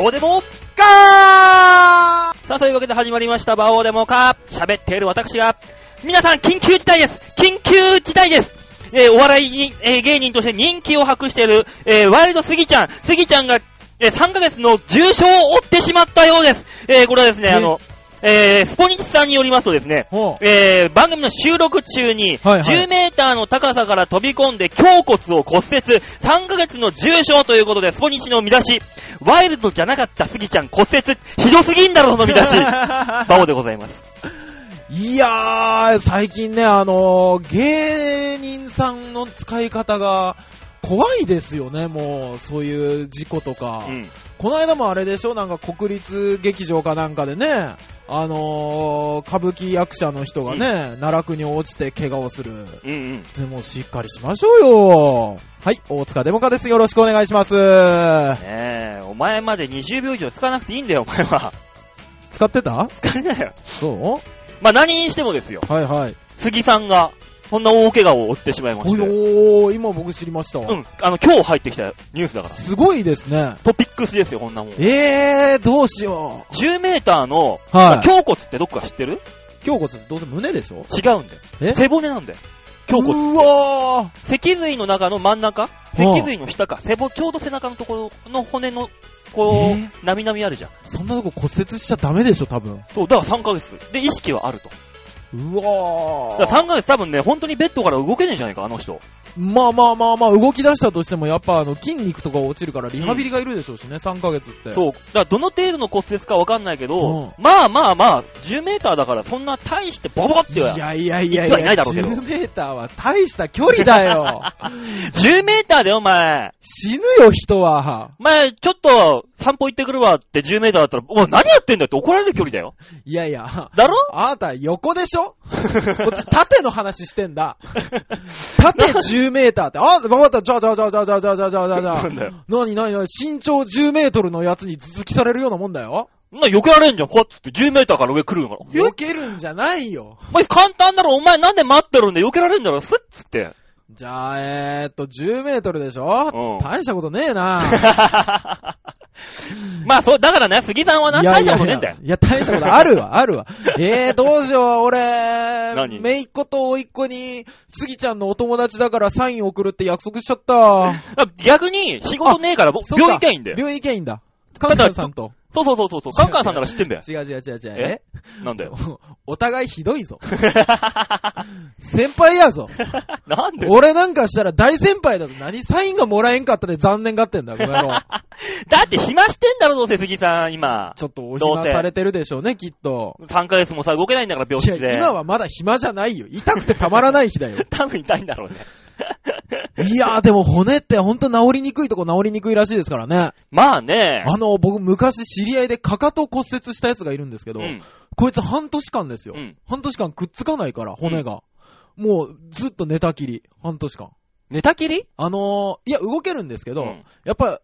オデモガさあ、そういうわけで始まりました、バオデモか。喋っている私が、皆さん、緊急事態です緊急事態ですえー、お笑いに、えー、芸人として人気を博している、えー、ワイルドスギちゃん。スギちゃんが、えー、3ヶ月の重傷を負ってしまったようです。えー、これはですね、えあの、えー、スポニチさんによりますとですね。えー、番組の収録中に、はいはい10メーターの高さから飛び込んで胸骨を骨折、3ヶ月の重傷ということで、スポニチの見出し、ワイルドじゃなかったスギちゃん骨折、ひどすぎんだろ、その見出し。バオでございます。いやー、最近ね、あのー芸人さんの使い方が怖いですよね、もう、そういう事故とか。うん。この間もあれでしょなんか国立劇場かなんかでね、あのー歌舞伎役者の人がね、奈落に落ちて怪我をする。うんうん。でもしっかりしましょうよ。はい、大塚デモカです。よろしくお願いします。ねえ、お前まで20秒以上使わなくていいんだよ、お前は。使ってた？使えないよ。そまあ、何にしてもですよ。うはいはい。杉さんが、こんな大怪我を負ってしまいまして。おー、今僕知りましたわ。うん。あの、今日入ってきたニュースだから。すごいですね。トピックスですよ、こんなもん。えー、どうしよ10メーターの、う。はい。胸骨ってどっか知ってる？胸骨どうせ胸でしょ？違うんだよ。え？背骨なんだよ。胸骨うわ脊髄の中の真ん中？脊髄の下か？背骨、ちょうど背中のところの骨の、こう、えなみなみあるじゃん。ー。そんなとこ骨折しちゃダメでしょ、多分。そう、だから3ヶ月。で、意識はあると。うだわから3ヶ月多分ね、本当にベッドから動けねえんじゃないか、あの人。まあまあまあまあ、動き出したとしても、やっぱあの、筋肉とか落ちるから、リハビリがいるでしょうしね、3ヶ月って。そう。だからどの程度の骨折かわかんないけど、うんまあまあまあ、10メーターだからそんな大してボボっては。いやいやいやい言ってはいなや、いだろうけど10メーターは大した距離だよ。10メーターでお前、死ぬよ、人は。お前、ちょっと散歩行ってくるわって10メーターだったら、お前何やってんだよって怒られる距離だよ。いやいや。だろ？あなた横でしょ？こっち縦の話してんだ。縦10メーターって。あ、わかった。じゃあじゃあじゃあじゃあじゃあじゃあじゃあじゃあじゃあじゃあなんだよ。なになになに身長10メートルのやつに頭突きされるようなもんだよ。な避けられんじゃん、こうやって10メーターから上来るのから。え避けるんじゃないよ。お前簡単だろ、お前なんで待ってるんで避けられんだろ、スッつって。じゃあ、えーっと、10メートルでしょ？うん大したことねえな。まあそう、だからね、杉さんはな、大したことねえんだよ。いや、大したことあるわ、あるわ。えー、どうしよう、俺、何？めいっ子とおいっ子に、スギちゃんのお友達だからサイン送るって約束しちゃった。あ 逆に、仕事ねえから、病院行けばいいんだよ。病院行けばいいんだ。カンカンさんと。そうそうそうそうそう、カンカンさんなら知ってんだよ。違う違う違う違う。え？なんだよ。お互いひどいぞ。先輩やぞ。なんで？俺なんかしたら大先輩だぞ。何サインがもらえんかったで残念がってんだ、この野郎。だって暇してんだろ、どうせ杉さん、今。ちょっとお暇されてるでしょうね、きっと。3ヶ月もさ、動けないんだから、病室、で。今はまだ暇じゃないよ。痛くてたまらない日だよ。多分痛いんだろうね。いやーでも骨ってほんと治りにくいとこ治りにくいらしいですからね。まあね。あの、僕昔知り合いでかかと骨折したやつがいるんですけど、うん。こいつ半年間ですよ。うん。半年間くっつかないから、骨が。もうずっと寝たきり。半年間。寝たきり？あのー、いや、動けるんですけど、うんやっぱ、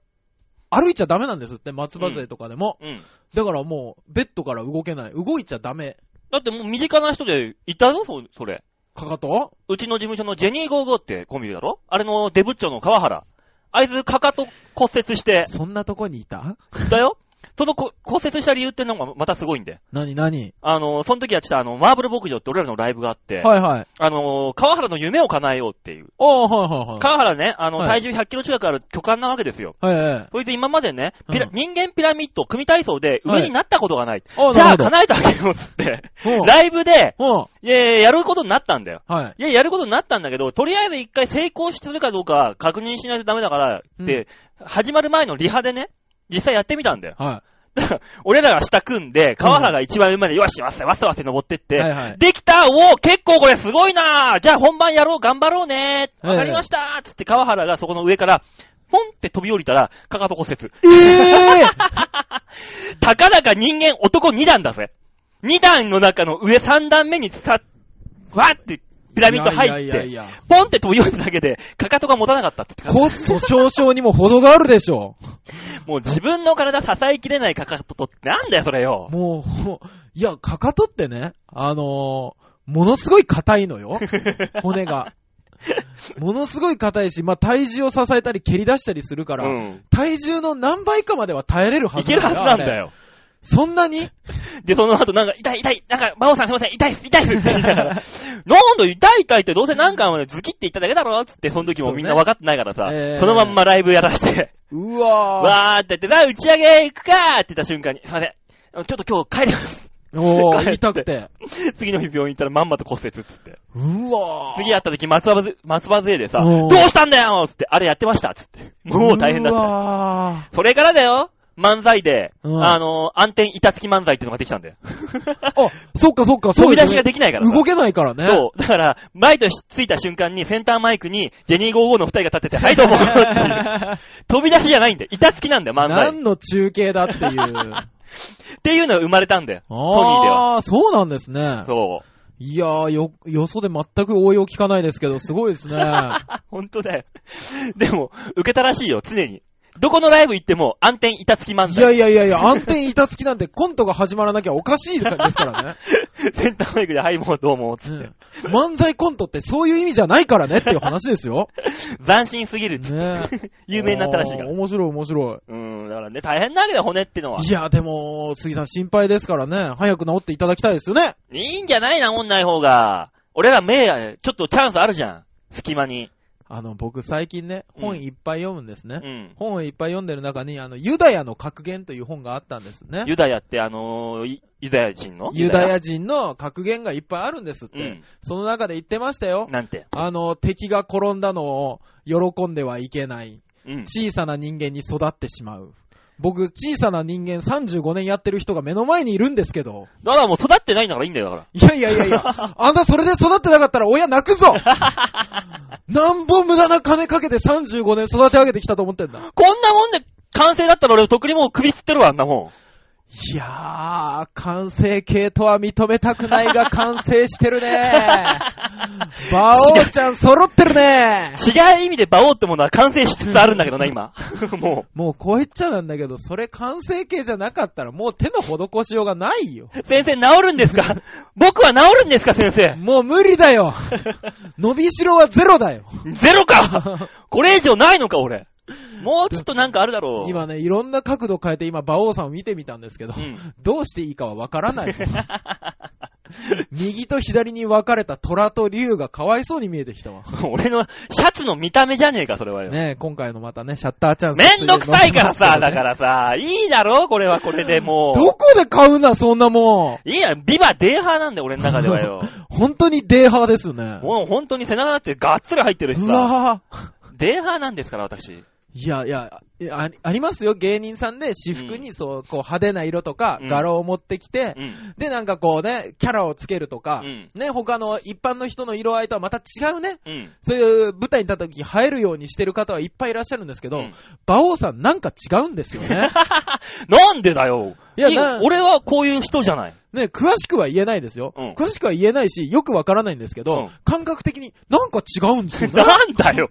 歩いちゃダメなんですって、松葉杖とかでも。うん。だからもう、ベッドから動けない。動いちゃダメ。だってもう身近な人でいたぞ、そそれ。かかと？うちの事務所のジェニーゴーゴーってコンビだろ？あれのデブッチョの川原。あいつかかと骨折して、そんなとこにいた？だよそのこ骨折した理由ってのがまたすごいんで。なになにあの、その時はちょっとあの、マーブル牧場って俺らのライブがあって、はいはい。あの、川原の夢を叶えようっていう。ああ、はいはいはい。川原ね、あの、はい体重100キロ近くある巨漢なわけですよ。はいはい。こいつ今までね、ピラうん人間ピラミッド組体操で上になったことがない。あじゃあ叶えてあげようって。ライブで、うん。うん。いやいややることになったんだよ。はい。いや、やることになったんだけど、とりあえず一回成功してるかどうか確認しないとダメだから、って、始まる前のリハでね、実際やってみたんだよ。は 俺らが下組んで、川原が一番上まで、よし、わせわせわせ登ってって、い。はいはい。できたおお結構これすごいなじゃあ本番やろう頑張ろうねわかりましたつって川原がそこの上から、ポンって飛び降りたら、かかと骨折。ええ たかだか人間男2段だぜ。2段の中の上3段目にさ、わーってピラミッド入って、いやいやいや。ポンって飛び降りただけで、かかとが持たなかったって。骨粗鬆症にも程があるでしょ。もう自分の体支えきれないかかととってなんだよ、それよ。もう、いや、かかとってね、あのーものすごい硬いのよ。骨が。ものすごい硬いし、まあ、体重を支えたり蹴り出したりするから、うん。体重の何倍かまでは耐えれるはいずけるはずなんだよ。そんなに？で、その後なんか、痛い痛い、なんか、馬王さんすいません、痛いっす、痛いっすって言いながら、なんだ痛い痛いってどうせなんかズキって言っただけだろつって、その時もみんな分かってないからさ、そうねえーそのまんまライブやらして、うわわーって言って、な、打ち上げ行くかーって言った瞬間に、すいません、ちょっと今日帰ります。ー。おー、痛くて。次の日病院行ったらまんまと骨折っつって。うわー。次会った時松葉ず、松葉杖でさ、どうしたんだよつって、あれやってましたつって。もう大変だうった。わそれからだよ漫才で、うんあの、暗転板付き漫才っていうのができたんだよ。ー。あ、そっかそっか、そう飛び出しがですねできないからさ。動けないからね。そう。だから、マイクついた瞬間にセンターマイクにジェニー55の二人が立ってて、はいどうもっていう飛び出しじゃないんだよ。板付きなんだよ、漫才。っ何の中継だっていう。ていうのが生まれたんだよ。ソニーでは。あー、そうなんですね。そう。いやー、よ、よそで全く応用聞かないですけど、すごいですね。本当だよ。でも、受けたらしいよ、常に。どこのライブ行っても暗転板付き漫いや才。いやいやいや、暗転板付きなんてコントが始まらなきゃおかしいですからね。センターマイクで、はい、もうどうも、つって。うん漫才コントってそういう意味じゃないからねっていう話ですよ。斬新すぎるっつって。ね 有名になったらしいからあー。面白い面白うん、だからね、大変なわけだよ、骨ってのは。い。いや、でも、杉さん心配ですからね、早く治っていただきたいですよね。いいんじゃないな、んない方が。俺ら目、ちょっとチャンスあるじゃん。隙間に。あの、僕最近ね、うん本いっぱい読むんですね。うん。本をいっぱい読んでる中に、あの、ユダヤの格言という本があったんですね。ユダヤってあのー、いユダヤ人の？ユダヤ人の格言がいっぱいあるんですって。うん。その中で言ってましたよ。なんて？あの、敵が転んだのを喜んではいけない。うん。小さな人間に育ってしまう。僕、小さな人間35年やってる人が目の前にいるんですけど。だからもう育ってないんだからいいんだよ、だかいやいやいやいや、あんたそれで育ってなかったら親泣くぞ なんぼ無駄な金かけて35年育て上げてきたと思ってんだ。ら。こんなもんで完成だったら俺とっくにもう首つってるわ、あんなもいやー、完成形とは認めたくないが 完成してるね馬王ちゃん揃ってるねん。違う意味で馬王ってものは完成しつつあるんだけどな、今。ももうこう言っちゃなんだけど、それ完成形じゃなかったらもう手の施しようがないよ。う。先生、治るんですか？僕は治るんですか、先生？もう無理だよ伸びしろはゼロだよゼロかこれ以上ないのか、俺。もうちょっとなんかあるだろう。今ね、いろんな角度変えて今、馬王さんを見てみたんですけど、うん。どうしていいかはわからない。右と左に分かれた虎と竜がかわいそうに見えてきたわ。俺のシャツの見た目じゃねえか、それはよ。ねえ、今回のまたね、シャッターチャンス。めんどくさいからさ、だら。からさ、いいだろこれはこれでもう。どこで買うんだ、そんなもいいや、ビバデーハーなんだよ、俺ん。の中ではよ。本当にデーハーですよね。もう本当に背中だってがっつり入ってるしうさ。わデーハーなんですから、私。いやいや、あありますよ、芸人さんで私服にそう、こう派手な色とかうん柄を持ってきて、うん。で、なんかこうね、キャラをつけるとか、うんね、他の一般の人の色合いとはまた違うね、うん。そういう舞台に立った時映えるようにしてる方はいっぱいいらっしゃるんですけど、うん馬王さんなんか違うんですよね。なんでだよ。いいやな俺はこういう人じゃない。ね、詳しくは言えないですよ。うん詳しくは言えないし、よくわからないんですけど、うん感覚的になんか違うんですよね。なんだよ。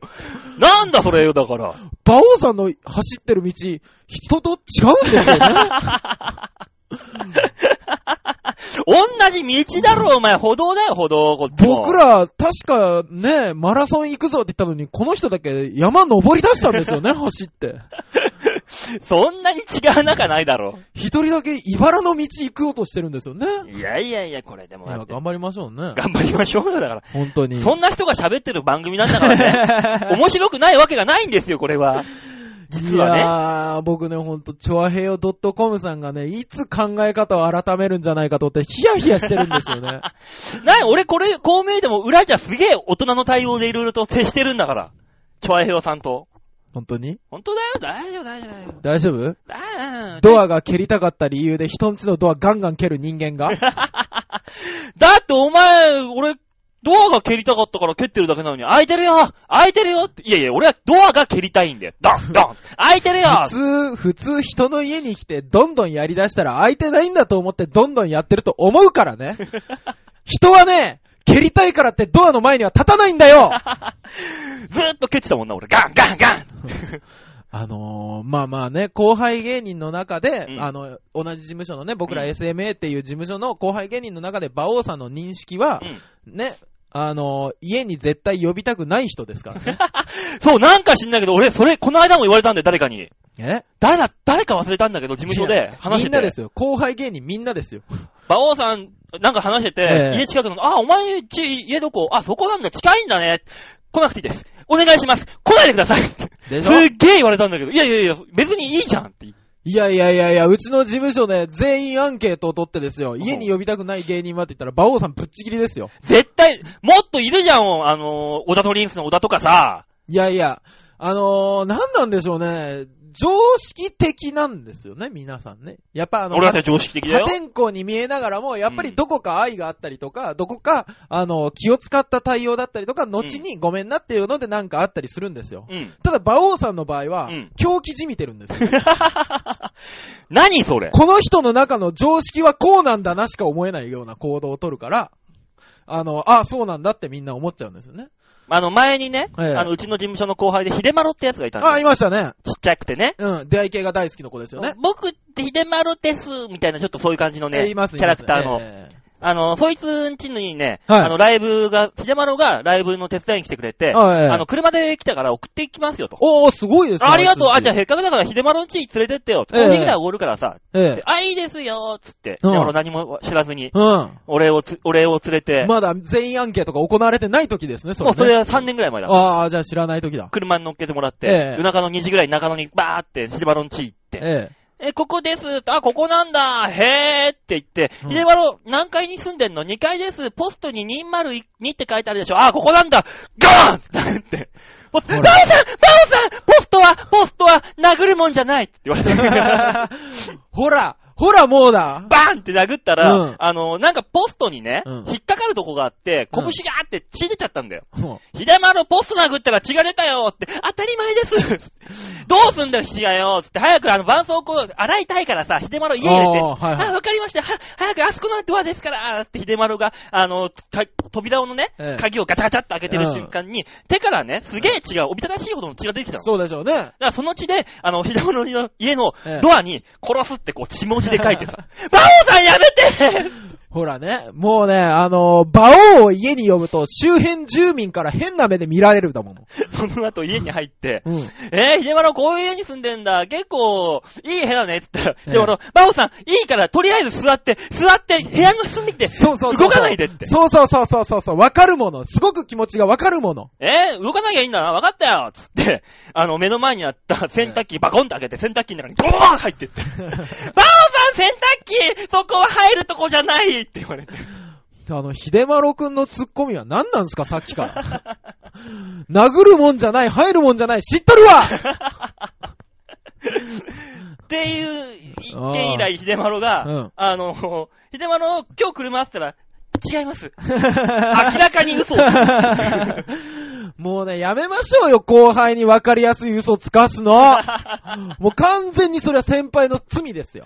なんだそれよ、だから。馬王さんの走ってる道、人と違うんですよね。同じ道だろ、お前。歩道だよ、歩道。こっちも僕。ら、確かね、マラソン行くぞって言ったのに、この人だけ山登り出したんですよね、走って。そんなに違う仲ないだろ。一人だけ茨の道行こうとしてるんですよね。いやいやいや、これでもいや、だって頑張りましょうね。頑張りましょうよ、だから。本当に。そんな人が喋ってる番組なんだからね。面白くないわけがないんですよ、これは。実はいね。やー、僕ね、ほんと、チョアヘヨ .com さんがね、いつ考え方を改めるんじゃないかと思って、ヒヤヒヤしてるんですよね。なに、俺これ、こう見えても裏じゃすげえ大人の対応でいろいろと接してるんだから。チョアヘヨさんと。本当に？本当だよ、大丈夫、大丈夫、大丈夫？大丈夫。ドアが蹴りたかった理由で人んちのドアガンガン蹴る人間が？だってお前、俺、ドアが蹴りたかったから蹴ってるだけなのに、開いてるよ開いてるよって。いやいや、俺はドアが蹴りたいんだよ。ドンドン開いてるよ普通、普通人の家に来てどんどんやり出したら空いてないんだと思ってどんどんやってると思うからね。人はね、蹴りたいからってドアの前には立たないんだよ ずーっと蹴ってたもんな、俺。ガンガンガンあのー、まあまあね、後輩芸人の中で、うんあの、同じ事務所のね、僕らうん SMA っていう事務所の後輩芸人の中で、馬王さんの認識は、うん。ね、あの、家に絶対呼びたくない人ですからね。そう、なんか知んないけど、俺、それ、この間も言われたんだよ、誰かに。え？誰だ、誰か忘れたんだけど、事務所で話してて。みんなですよ。後輩芸人みんなですよ。馬王さん、なんか話してて、ええ家近くの、あ、お前家、家どこ？あ、そこなんだ、近いんだね。来なくていいです。お願いします。来ないでください。ですしょ？っげえ言われたんだけど、いやいやいや、別にいいじゃんって。いやいやいやいや、うちの事務所で全員アンケートを取ってですよ。家に呼びたくない芸人はって言ったら、馬王さんぶっちぎりですよ。絶対、もっといるじゃん、あのー、小田トリンスの小田とかさ。いやいや、あのー、なんなんでしょうね。常識的なんですよね、皆さんね。やっぱあの、俺は常識的だよ。破天荒に見えながらも、やっぱりどこか愛があったりとか、どこか、あの、気を使った対応だったりとか、後にごめんなっていうのでなんかあったりするんですよ。うん。ただ、馬王さんの場合はうん、狂気じみてるんですよ。何それ？この人の中の常識はこうなんだなしか思えないような行動を取るから、あの、あ、そうなんだってみんな思っちゃうんですよね。あの、前にね、ええあの、うちの事務所の後輩で、秀丸ってやつがいたんだよあ、いましたね。ちっちゃくてね。うん、出会い系が大好きな子ですよね。僕って秀丸です、みたいな、ちょっとそういう感じのね、えいますキャラクターの。えあの、そいつんちにね、はいあの、ライブが、秀丸がライブの手伝いに来てくれて、えはいあの、車で来たから送っていきますよと。おー、すごいですね。ありがとう。あ、じゃあ、あ、せっかくだから、秀丸の家に連れてってよ。コええーヒーぐらいおごるからさ。ええであ、いいですよ、つって。うん秀丸何も知らずに、うん。俺をつ、俺を連れて、まだ全員アンケートが行われてない時ですね、それ、ね。もうそれは3年ぐらい前だ。ああ、じゃあ知らない時だ。車に乗っけてもらって、ええ夜中の2時ぐらいに中野にバーって、秀丸の家行って、ええ。え、ここです。あ、ここなんだ。へーって言って、うん秀丸、何階に住んでんの ?2 階です。ポストに202って書いてあるでしょあ、ここなんだ。ガーンって殴って。ポスト、バオさんバオさんポストは、ポストは殴るもんじゃないって言われて。ほら、ほらもうだ。バーンって殴ったら、うん。あの、なんかポストにね、うん。引っかかるとこがあって、うん。拳がーって血出ちゃったんだよ。も秀丸ポスト殴ったら血が出たよって、当たり前です。どうすんだよ、血がよつって、早くあの、絆創膏洗いたいからさ、秀丸家入れて、あーはいはい。あ、わかりました、は、早くあそこのドアですからって秀丸が、あの、か扉のね、ええ。鍵をガチャガチャって開けてる瞬間に、手からね、すげえ血が、おびただしいほどの血が出てきたの。そうでしょうね。だからその血で、あの、秀丸の家のええ。ドアに、殺すってこう、血文字で書いてさ、バオさんやめてほらね、もうね、あの、馬王を家に呼ぶと周辺住民から変な目で見られるだもの。その後家に入って、うん。えー、秀丸こういう家に住んでんだ。結構、いい部屋ね。つったら、ええ秀丸、バオさん、いいから、とりあえず座って、座って、部屋の隅で、そうそうそうそう。動かないでって。そうそうそうそうそうそう。わかるもの。すごく気持ちがわかるもの。えー、動かなきゃいいんだな。わかったよ。つって、あの、目の前にあった洗濯機、バコンって開けて、洗濯機の中にゴーン入ってって。バオさん、洗濯機そこは入るとこじゃないって言われて。あの、秀丸くんのツッコミは何なんすか、さっきから。殴るもんじゃない、入るもんじゃない、知っとるわっていう一件以来、秀丸が、うんあの、秀丸、今日車あったら、違います。明らかに嘘。もうね、やめましょうよ、後輩に分かりやすい嘘つかすの。もう完全にそれは先輩の罪ですよ。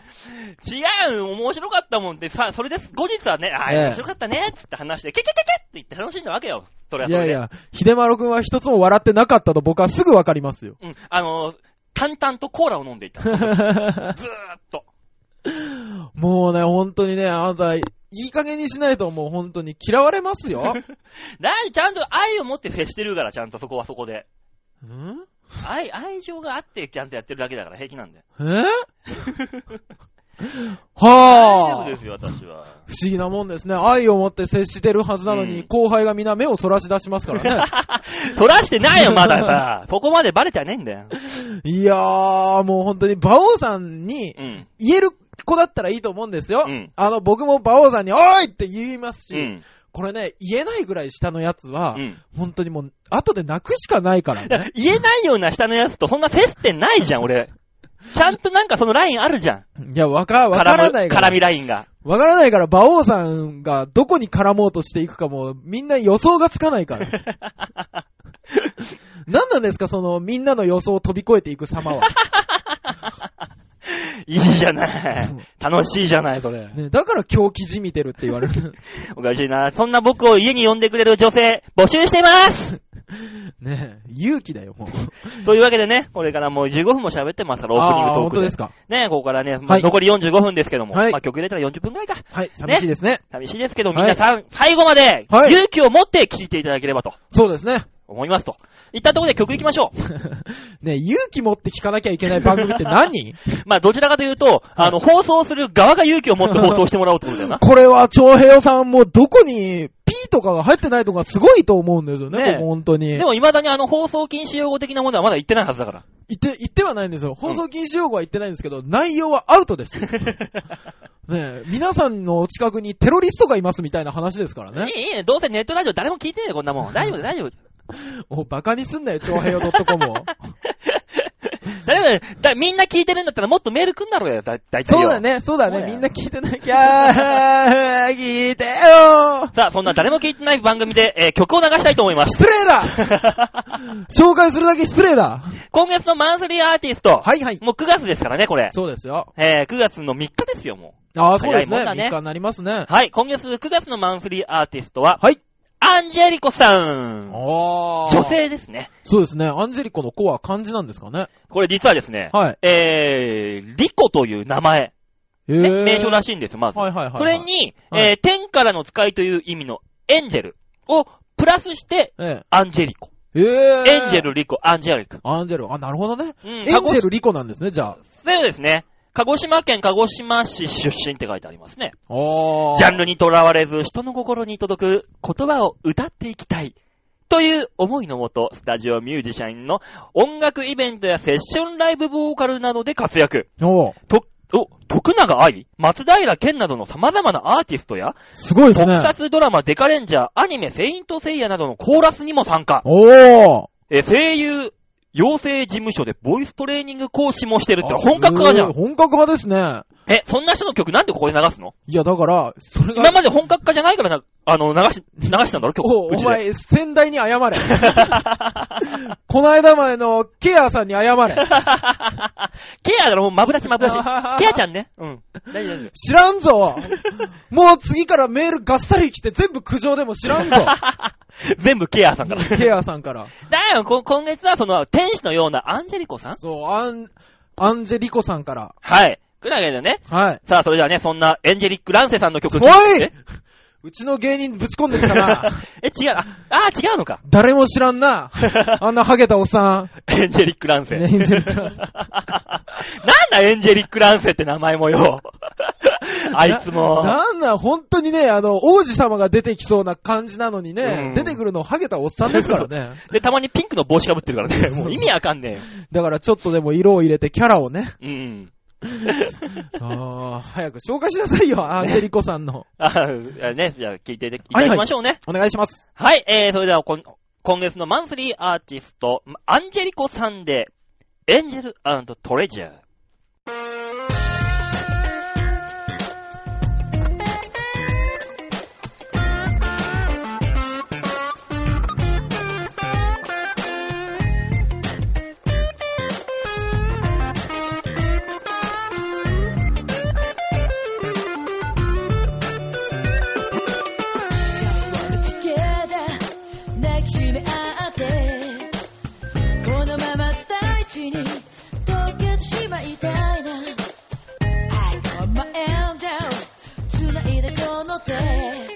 違う、面白かったもんってさ、それです。後日はね、ああ、ええ面白かったね、つって話して、ケケケケって言って楽しんだわけよ。それはいそれで。やいや、秀丸くんは一つも笑ってなかったと僕はすぐ分かりますよ。うん、あの、淡々とコーラを飲んでいた。ずーっと。もうね、本当にね、あなた、いい加減にしないともう本当に嫌われますよ。なに、ちゃんと愛を持って接してるから、ちゃんとそこはそこで。ん？愛、愛情があってちゃんとやってるだけだから平気なんだよ。え？はあ夫ですよ、私は。不思議なもんですね。愛を持って接してるはずなのに、うん後輩が皆目をそらし出しますからね。取らしてないよ、まださ。そこまでバレてはねえんだよ。いやー、もう本当に馬王さんにうん。言える子だったらいいと思うんですよ。うんあの、僕も馬王さんに、おーいって言いますし、うん。これね、言えないぐらい下のやつは、うん。本当にもう、後で泣くしかないからね。言えないような下のやつとそんな接点ないじゃん、俺。ちゃんとなんかそのラインあるじゃん。いや、わか、わからないから。絡みラインが。わからないから、馬王さんがどこに絡もうとしていくかも、みんな予想がつかないから。何なんですか、その、みんなの予想を飛び越えていく様は。いいじゃない。楽しいじゃない、それ。ね、だから狂気じみてるって言われる。おかしいな。そんな僕を家に呼んでくれる女性、募集してます ねえ、勇気だよ、もう。というわけでね、これからもう15分も喋ってますから、オープニングトークで。本当ですか。ね、ここからね、まあはい残り45分ですけども、はいまあ曲入れたら40分くらいか。はい、寂しいですね。寂しいですけど、はい皆さん、最後まで、はい勇気を持って聴いていただければとそうですね。思いますと。いったところで曲行きましょう。ねえ、勇気持って聞かなきゃいけない番組って何？まあ、どちらかというと、あの、放送する側が勇気を持って放送してもらおうってことだよな。これは、長平さんもどこに P とかが入ってないとかすごいと思うんですよね、ねえここ本当に。でも、未だにあの、放送禁止用語的なものはまだ言ってないはずだから。言って、言ってはないんですよ。放送禁止用語は言ってないんですけど、内容はアウトですよ。ねえ、皆さんのお近くにテロリストがいますみたいな話ですからね。いい、いいね。どうせネットラジオ誰も聞いてねえよ、こんなもん。大丈夫、大丈夫。もうバカにすんなよ、長平洋 .com を。誰 だだみんな聞いてるんだったらもっとメール来んだろうよ、だ、だいたいよそうだ。ね、そうだね。みんな聞いてなきゃ、聞いてよさあ、そんな誰も聞いてない番組で、えー曲を流したいと思います。失礼だ 紹介するだけ失礼だ今月のマンスリーアーティスト。はいはい。もう9月ですからね、これ。そうですよ。えー、9月の3日ですよ、もああ、そうですね。ね3日になりますねう。。はい、今月9月のマンスリーアーティストは、はい。アンジェリコさん。ああ。女。性ですね。そうですね。アンジェリコの子は漢字なんですかね？これ実はですね、はい。えー、リコという名前、えね、名称らししいんです、まず。はいはいはいはい。これ、に、はいえー、天からの使いという意味のエンジェルをプラスして、えアンジェリコ。え。ええ。エンジェ。ル、リコ、アンジェリコ。アンジェル。あ、なるほどね。うん、エンジェルリコなんですね、じゃそうですね。鹿児島県鹿児島市出身って書いてありますね。あ。ああ。ジャンルにとらわれず人の心に届く言葉を歌っていきたい。という思いのもと、スタジオミュージシャンの音楽イベントやセッションライブボーカルなどで活躍。おうと、お、徳永愛、松平健などの様々なアーティストや、すごいですね。特撮ドラマデカレンジャー、アニメセイントセイヤなどのコーラスにも参加。おー。え、声優、養成事務所でボイストレーニング講師もしてるって本格派じゃん。本格派ですね。え、そんな人の曲なんでここで流すの？いや、だから、それが。今まで本格化じゃないからな、あの、流し、流したんだろ、曲。おお前、先代に謝れ。この間前のケアさんに謝れ。ケアだろ、もうマブダチマブダチ。ケアちゃんね。うん。大丈夫知らんぞ。もう次からメールがっさり来て全部苦情でも知らんぞ。夫。全部ケアさんから。ケアさんから。だよ、こ今月はその、天使のようなアンジェリコさん？そう、アン、アンジェリコさんから。はい。くらいだよね。はい。さあ、それではね、そんなエンジェリック・ランセさんの曲お聴いてい。うちの芸人ぶち込んできたな？え、違う、あ、あー違うのか。誰も知らんな。あんなハゲたおっさエンジェリック・ランセ。ん。ね、エンジェリコ なんだエンジェリック・ランセって名前もよ。あいつも。ななんだ、本当にね、あの、王子様が出てきそうな感じなのにね、うん出てくるのハゲたおっさんですからね。で、たまにピンクの帽子かぶってるからね。もう意味わかんねだからちょっとでも色を入れてキャラをね。え。うん。ああ、早く紹介しなさいよ、アンジェリコさんの。あ、ね、じゃあ聞いていただきましょうね。お願いします。はい、えー、それでは今月のマンスリーアーティスト、アンジェリコさんで、エンジェルトレジャー。こ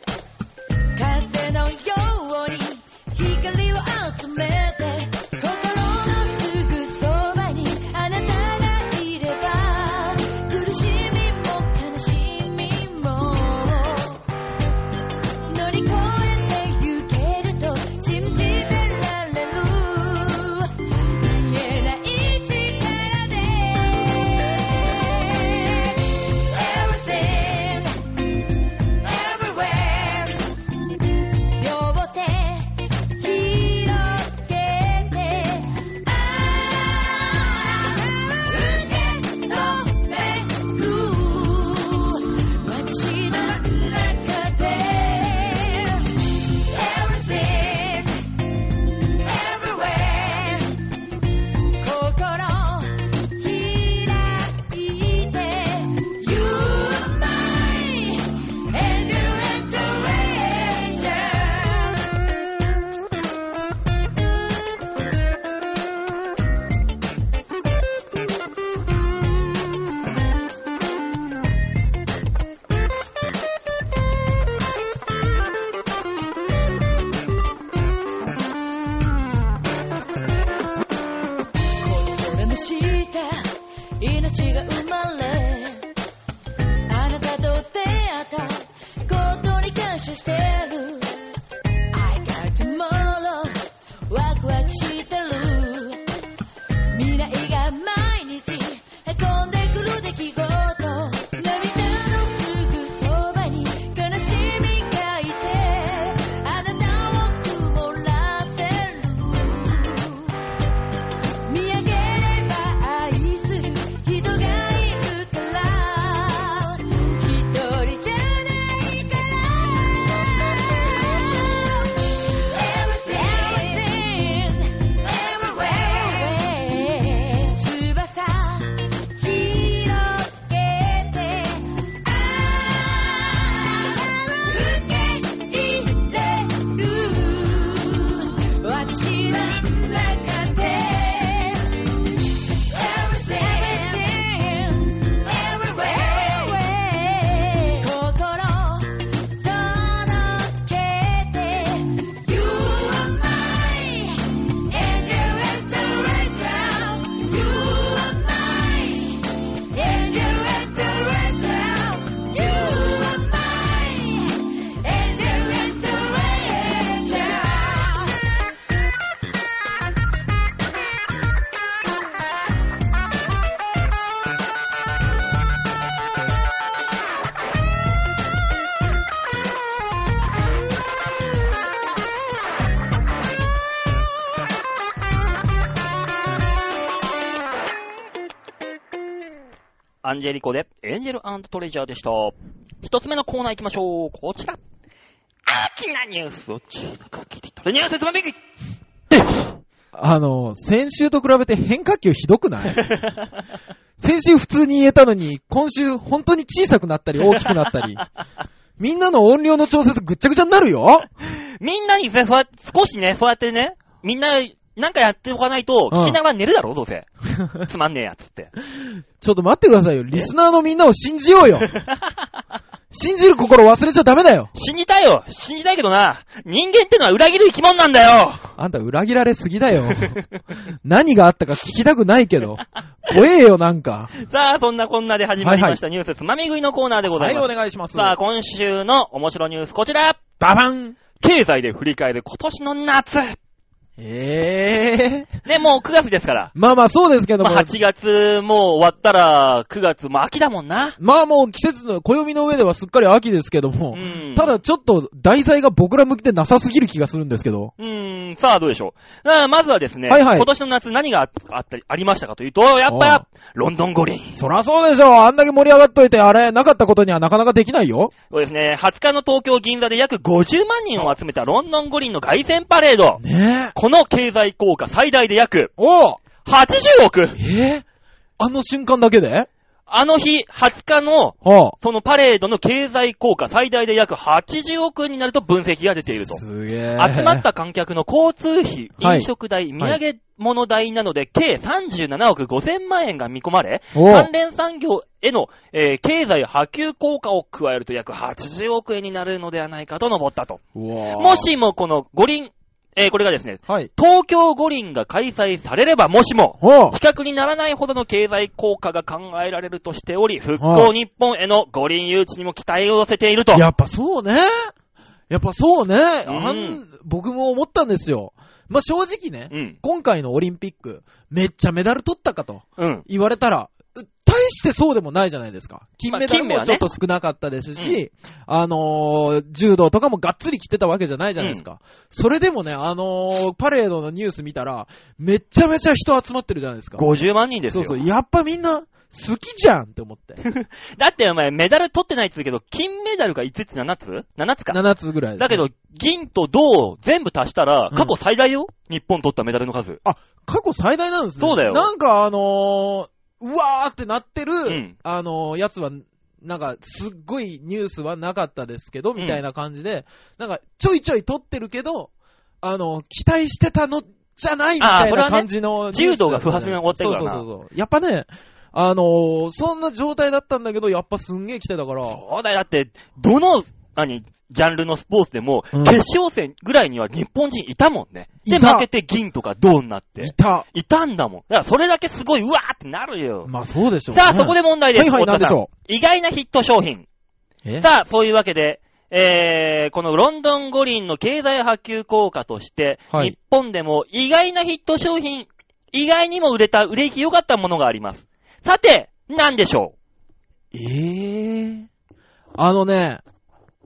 アンジェリコで、エンジェルトレジャーでした。一つ目のコーナー行きましょう。こちら。大きなニュースを中学聞いていた？ニュースつまみ食いあの、先週と比べて変化球ひどくない？先週普通に言えたのに、今週本当に小さくなったり大きくなったり。みんなの音量の調節ぐっちゃぐちゃになるよ みんなにね、そうや少しね、そうやってね、みんな、なんかやっておかないと、聞きながら寝るだろ、どうせ。つまんねえやつって。ちょっと待ってくださいよ。リスナーのみんなを信じようよ。信じる心忘れちゃダメだよ。信じたいよ信じたいけどな、人間ってのは裏切る生き物なんだよあんた裏切られすぎだよ。何があったか聞きたくないけど。怖えよ、なんか。さあ、そんなこんなで始まりました、ニュースつまみ食いのコーナーでござはいい、ます。お願いします。さあ、今週の面白ニュースこちらババン経済で振り返る今年の夏ええー。ね、もう9月ですから。まあまあそうですけども。まあ8月もう終わったら9月も秋だもんな。まあもう季節の暦の上ではすっかり秋ですけども、うんただちょっと題材が僕ら向きでなさすぎる気がするんですけど。うーん、さあどうでしょう。あまずはですね、はいはい今年の夏何がああったり、ありましたかというと、やっぱ、ロンドン五輪。そらそうでしょう。あんだけ盛り上がっといて、あれ、なかったことにはなかなかできないよ。そうですね、20日の東京銀座で約50万人を集めたロンドン五輪の凱旋パレード。ねえ。この経済効果最大で約おう80億。えー？あの瞬間だけで？あの日、20日のはそのパレードの経済効果最大で約80億円になると分析が出ていると。すげえ。集まった観客の交通費、はい。飲食代、土産物代などで計37億5000万円が見込まれ、関連産業への、えー経済波及効果を加えると約80億円になるのではないかと上ったと。も、しもこの五輪、えーこれがですね、はい。東京五輪が開催されればもしも、比較にならないほどの経済効果が考えられるとしており、復興日本への五輪誘致にも期待を寄せていると。やっぱそうね。やっぱそうね。うん僕も思ったんですよ。まあ、正直ね、うん。今回のオリンピック、めっちゃメダル取ったかとうん。言われたら、してそうでもないじゃないですか。金メダルもちょっと少なかったですし、あのー柔道とかもがっつり来てたわけじゃないじゃないですか。それでもね、あのーパレードのニュース見たら、めちゃめちゃ人集まってるじゃないですか。50万人ですよ。そうそう、やっぱみんな、好きじゃんって思って。だってお前メダル取ってないっつうけど、金メダルが5つ、7つ ?7 つか。7つぐらいね、だけど、銀と銅全部足したら、うん過去最大よ、日本取ったメダルの数。過去最大なんですね。そうだよなんかあのー、うわーってなってる、ん。あのー、やつは、なんか、すっごいニュースはなかったですけど、みたいな感じで、なんか、ちょいちょい撮ってるけど、あの、期待してたのじゃないみたいな感じのニュースだったじゃないですか、柔道が不発に終わってるからな。そうそうそうそう。やっぱね、あのー、そんな状態だったんだけど、やっぱすんげえ来てたから、そうだよ、だって、どの何、ジャンルのスポーツでも、うん決勝戦ぐらいには日本人いたもんね。で、いた負けて銀とか銅になってい。た。いたんだもん。だからそれだけすごい、うわーってなるよ。まあそうでしょうね。さあ、そこで問題です。はいはい、大でしょ意外なヒット商品。う。え？さあ、そういうわけで、えー、このロンドン五輪の経済波及効果として、はい日本でも意外なヒット商品、意外にも売れた、売れ行き良かったものがあります。さて、なんでしょええあのね、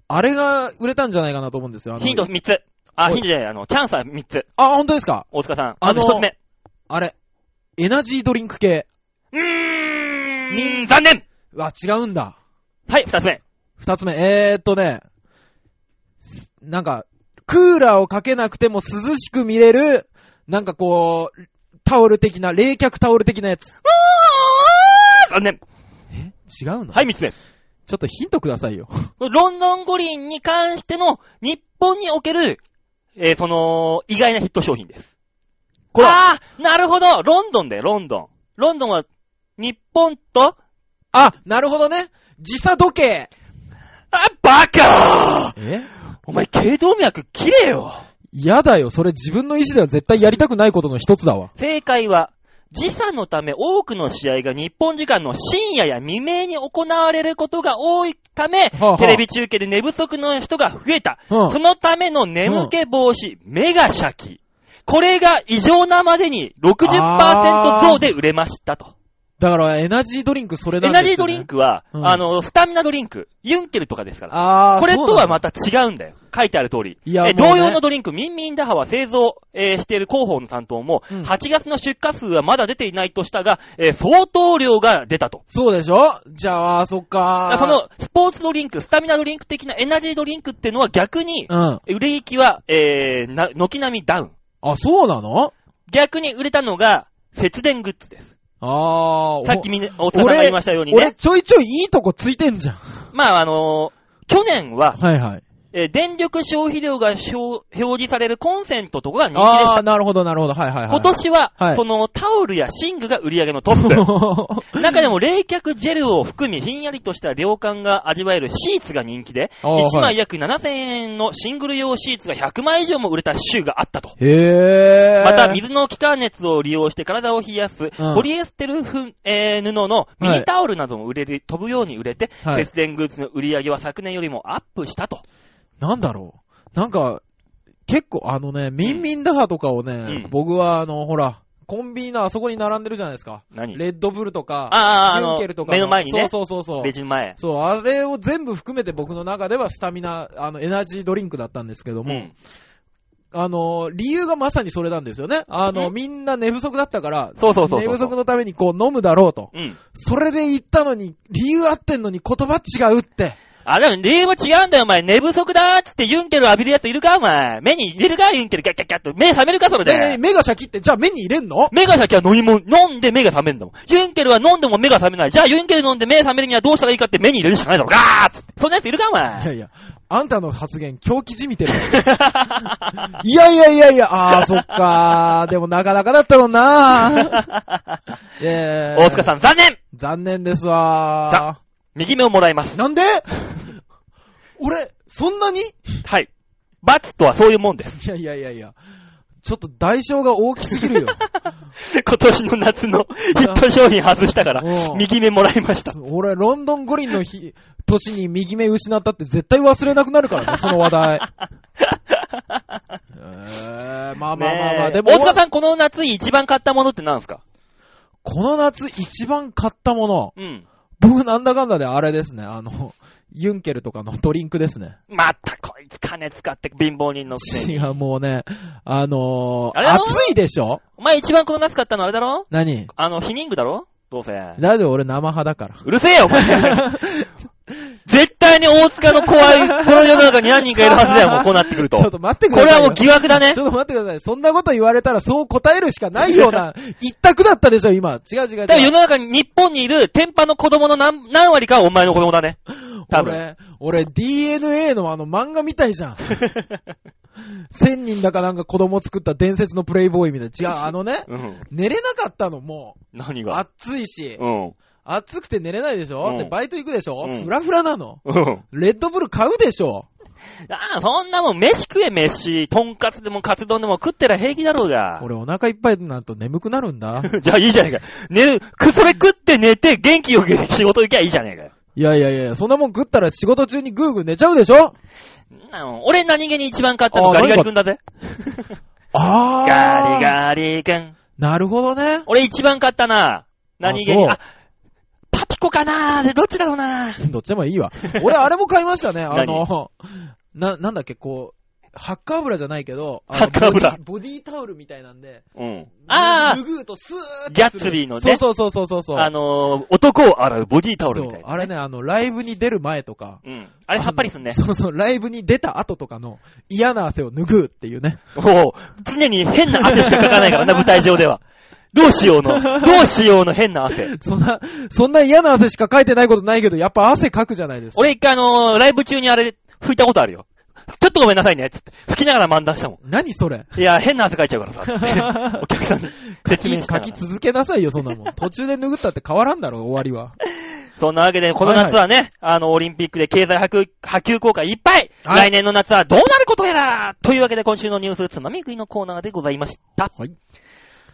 あれが売れたんじゃないかなと思うんですよ。あのうヒント3つ。あ、ヒントじゃない、あの、チャンスは3つ。あ、本当ですか？大塚さん。あのまず1つ目。あれ。エナジードリンク系。うーん、残念うわ、違うんだ。はい、2つ目。二つ目。えーっとね、すなんか、クーラーをかけなくても涼しく見れる、なんかこう、タオル的な、冷却タオル的なやつ。残念。え？違うの？はい、3つ目。ちょっとヒントくださいよ。ロンドン五輪に関しての日本における、えーその、意外なヒット商品です。これああなるほどロンドンだよ、ロンドン。ロンドンは、日本と、あ、なるほどね。時差時計。あ、バカえ？お前、頸動脈切れよ嫌だよ。それ自分の意思では絶対やりたくないことの一つだわ。正解は、時差のため多くの試合が日本時間の深夜や未明に行われることが多いため、はあはあテレビ中継で寝不足の人が増えた。うんそのための眠気防止、メガシャキ。これが異常なまでに60%増で売れましたと。だから、エナジードリンクそれなエんですよ、ね。ナジードリンクは、うんあの、スタミナドリンク、ユンケルとかですから。あーこれとはまた違うんだよ。書いてある通り。いやえもうね同様のドリンク、ミンミンダハは製造、えーしている広報の担当も、うん8月の出荷数はまだ出ていないとしたが、えー相当量が出たと。そうでしょ？じゃあ、そっかそ、の、スポーツドリンク、スタミナドリンク的なエナジードリンクっていうのは逆に、うん。売れ行きは、えー、な、軒並みダウン。あ、そうなの？逆に売れたのが、節電グッズです。あー。さっきみんな、大塚さんが言いましたように俺、ね。ちょいちょいいいとこついてんじゃん。まあ、あのー去年は、はいはい。えー電力消費量が表表示されるコンセントとかが人気でしあー、た。なるほどなるほど。はいはいはい。今年は、はいそのタオルや寝具が売り上げのトップ。中でも冷却ジェルを含みひんやりとした涼感が味わえるシーツが人気で、あー1はい枚約7000円のシングル用シーツが100枚以上も売れた週があったと。へー。また、水の気化熱を利用して体を冷やす、うんポリエステルふ、えー布のミニタオルなども売れる、飛ぶように売れて、はい節電グッズの売り上げは昨年よりもアップしたと。なんだろう。なんか、結構あのね、ミンミンダハとかをね、うん僕はあの、ほら、コンビニのあそこに並んでるじゃないですか。何？レッドブルとか、あーあのユンケルとか目の前にねそうそうそうそう。レジ前。そう、あれを全部含めて僕の中ではスタミナ、あの、エナジードリンクだったんですけども、うん。あの、理由がまさにそれなんですよね。あの、んみんな寝不足だったから、そうそうそうそう寝不足のためにこう飲むだろうと。うん。それで言ったのに、理由合ってんのに言葉違うって。あ、でも理由も違うんだよ、お前。寝不足だーってユンケル浴びるやついるか、お前。目に入れるか、ユンケル、キャッキャッキャッと。目覚めるか、それで、で。目がシャキって、じゃあ目に入れんの？目が先は飲み物、飲んで目が覚めるんだもん。ユンケルは飲んでも目が覚めない。じゃあユンケル飲んで目覚めるにはどうしたらいいかって目に入れるしかないだろ。ガーッつって。そんなやついるか、おいや前。いや、あんたの発言、狂気じみてる。いやいやいやいや、あー、そっかー。でもなかなかだったろうなー。えー、大塚さん、残念残念ですわー。さ右目をもらいます。なんで？俺、そんなに？いはい。罰とはそういうもんです。やいやいやいや。ちょっと代償が大きすぎるよ。今年の夏の ヒット商品外したからう、ん右目もらいました。俺、ロンドン五輪の日、年に右目失ったって絶対忘れなくなるからね、その話題。えー、まあまあまあまあ、でも、大塚さん、この夏一番買ったものって何ですか？この夏一番買ったもの、うん。僕なんだかんだであれですね、あの、ユンケルとかのドリンクですね。またこいつ金使って貧乏人のくせに。違う、もうね、あのー、あれ暑いでしょ？お前一番この夏買ったの？あれだろ？何？あの、ヒニングだろ？どうせ。大丈夫俺生派だから。うるせえよ、お前。絶対に大塚の怖い、この世の中に何人かいるはずだよ、もうこうなってくると。ちょっと待ってくださいよ。これはもう疑惑だねち。ょっと待ってください。そんなこと言われたらそう答えるしかないような 一択だったでしょ、今。違う違う違う。世の中に、日本にいる天パの子供の何何割かはお前の子供だね。多分。俺、俺 DNA のあの漫画みたいじゃん。千人だかなんか子供作った伝説のプレイボーイみたいな。違う、あのね、うん。寝れなかったの、もう。何が？暑いし。うん。暑くて寝れないでしょ、うんで、バイト行くでしょ、うんフラフラなの。うん。レッドブル買うでしょ？ああ、そんなもん、飯食え、飯。とんかつでもカツ丼でも食ってら平気だろうが。俺お腹いっぱいになると眠くなるんだ。じゃあいいじゃねえか。寝る、く、それ食って寝て元気よく仕事行きゃいいじゃねえかよ。いやいやいや、そんなもん食ったら仕事中にグーグー寝ちゃうでしょ？俺何気に一番買ったのあガリガリ君だぜ。あ ガリリ。ガリ君。なるほどね。俺一番買ったな。何気に。ああ、パピコかなで、どっちだろうな。どっちでもいいわ。俺あれも買いましたね。あ何？の、な、なんだっけ、こう、ハッカー油じゃないけど、あのハッカー油ボディボディタオルみたいなんで、うん。ああぬぐうとスーッとするギャッツビーのねそうそうそうそうそう。あのー、男を洗うボディタオルみたいな、そうあれね、あの、ライブに出る前とか、うん。あれさっぱりすんね。そうそう、ライブに出た後とかの嫌な汗を拭うっていうね。もう、常に変な汗しかかかないからな、舞台上では。どうしようの、どうしようの変な汗。そんな、そんな嫌な汗しかかいてないことないけど、やっぱ汗かくじゃないですか。俺一回あのー、ライブ中にあれ、拭いたことあるよ。ちょっとごめんなさいね、つって。拭きながら漫談したも何それん。いや、変な汗かいちゃうからさ。お客さんに書説明き、し書き続けなさいよ、そんなもん。途中で拭ったって変わらんだろ、終わりは。そんなわけで、この夏はね、あの、オリンピックで経済波及波及効果いっぱい、はい来年の夏はどうなることやらというわけで、今週のニュースつまみ食いのコーナーでございました。はい。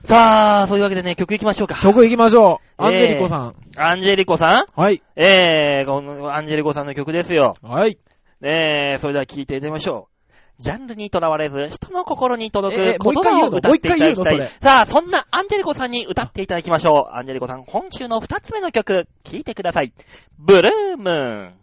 さあ、そういうわけでね、曲行きましょうか。曲行きましょう。えーアンジェリコさん。アンジェリコさん？はい。えー、このアンジェリコさんの曲ですよ。はい。ねえ、それでは聴いていただきましょう。ジャンルにとらわれず、人の心に届ええく言葉を歌っていただきたい。さあ、そんなアンジェリコさんに歌っていただきましょう。アンジェリコさん、今週の二つ目の曲、聴いてください。ブルームーン。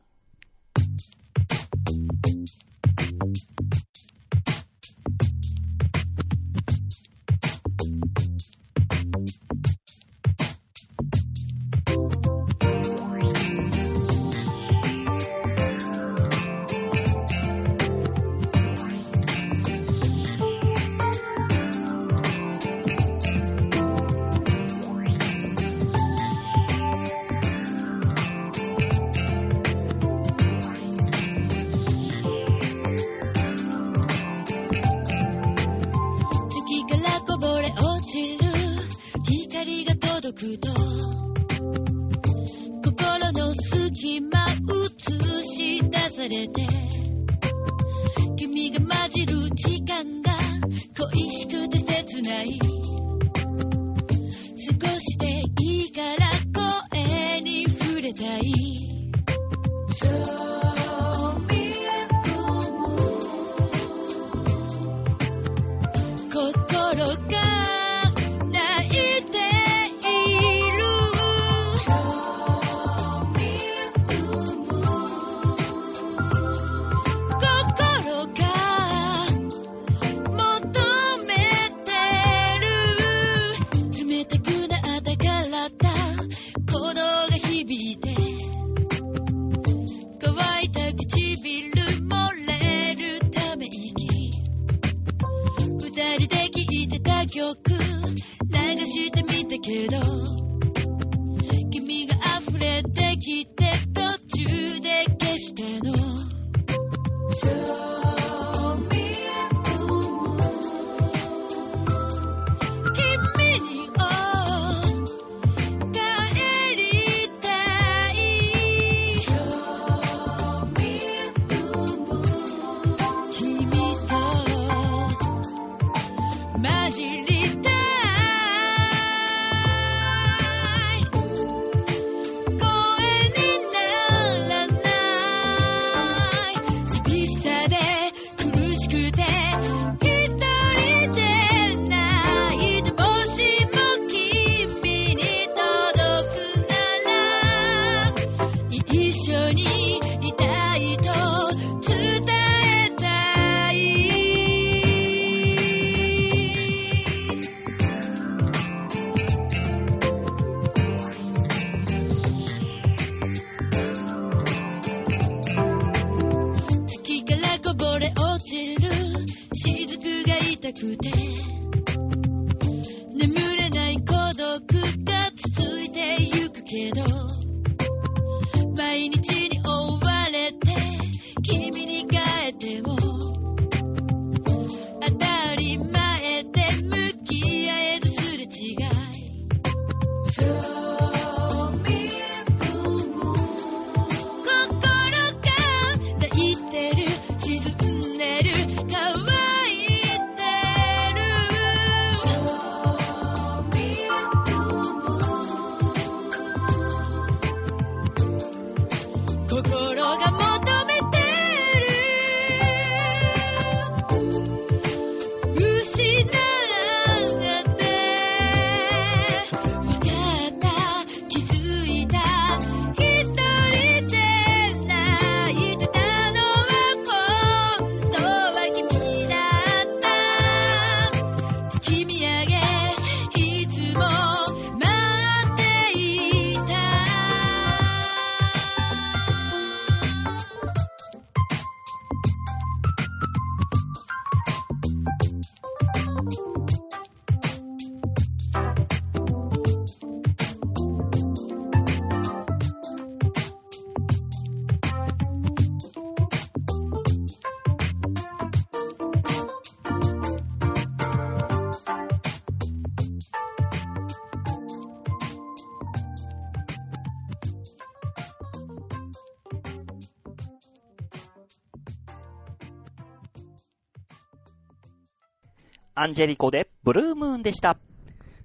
ンジェリコでブルームーンでした。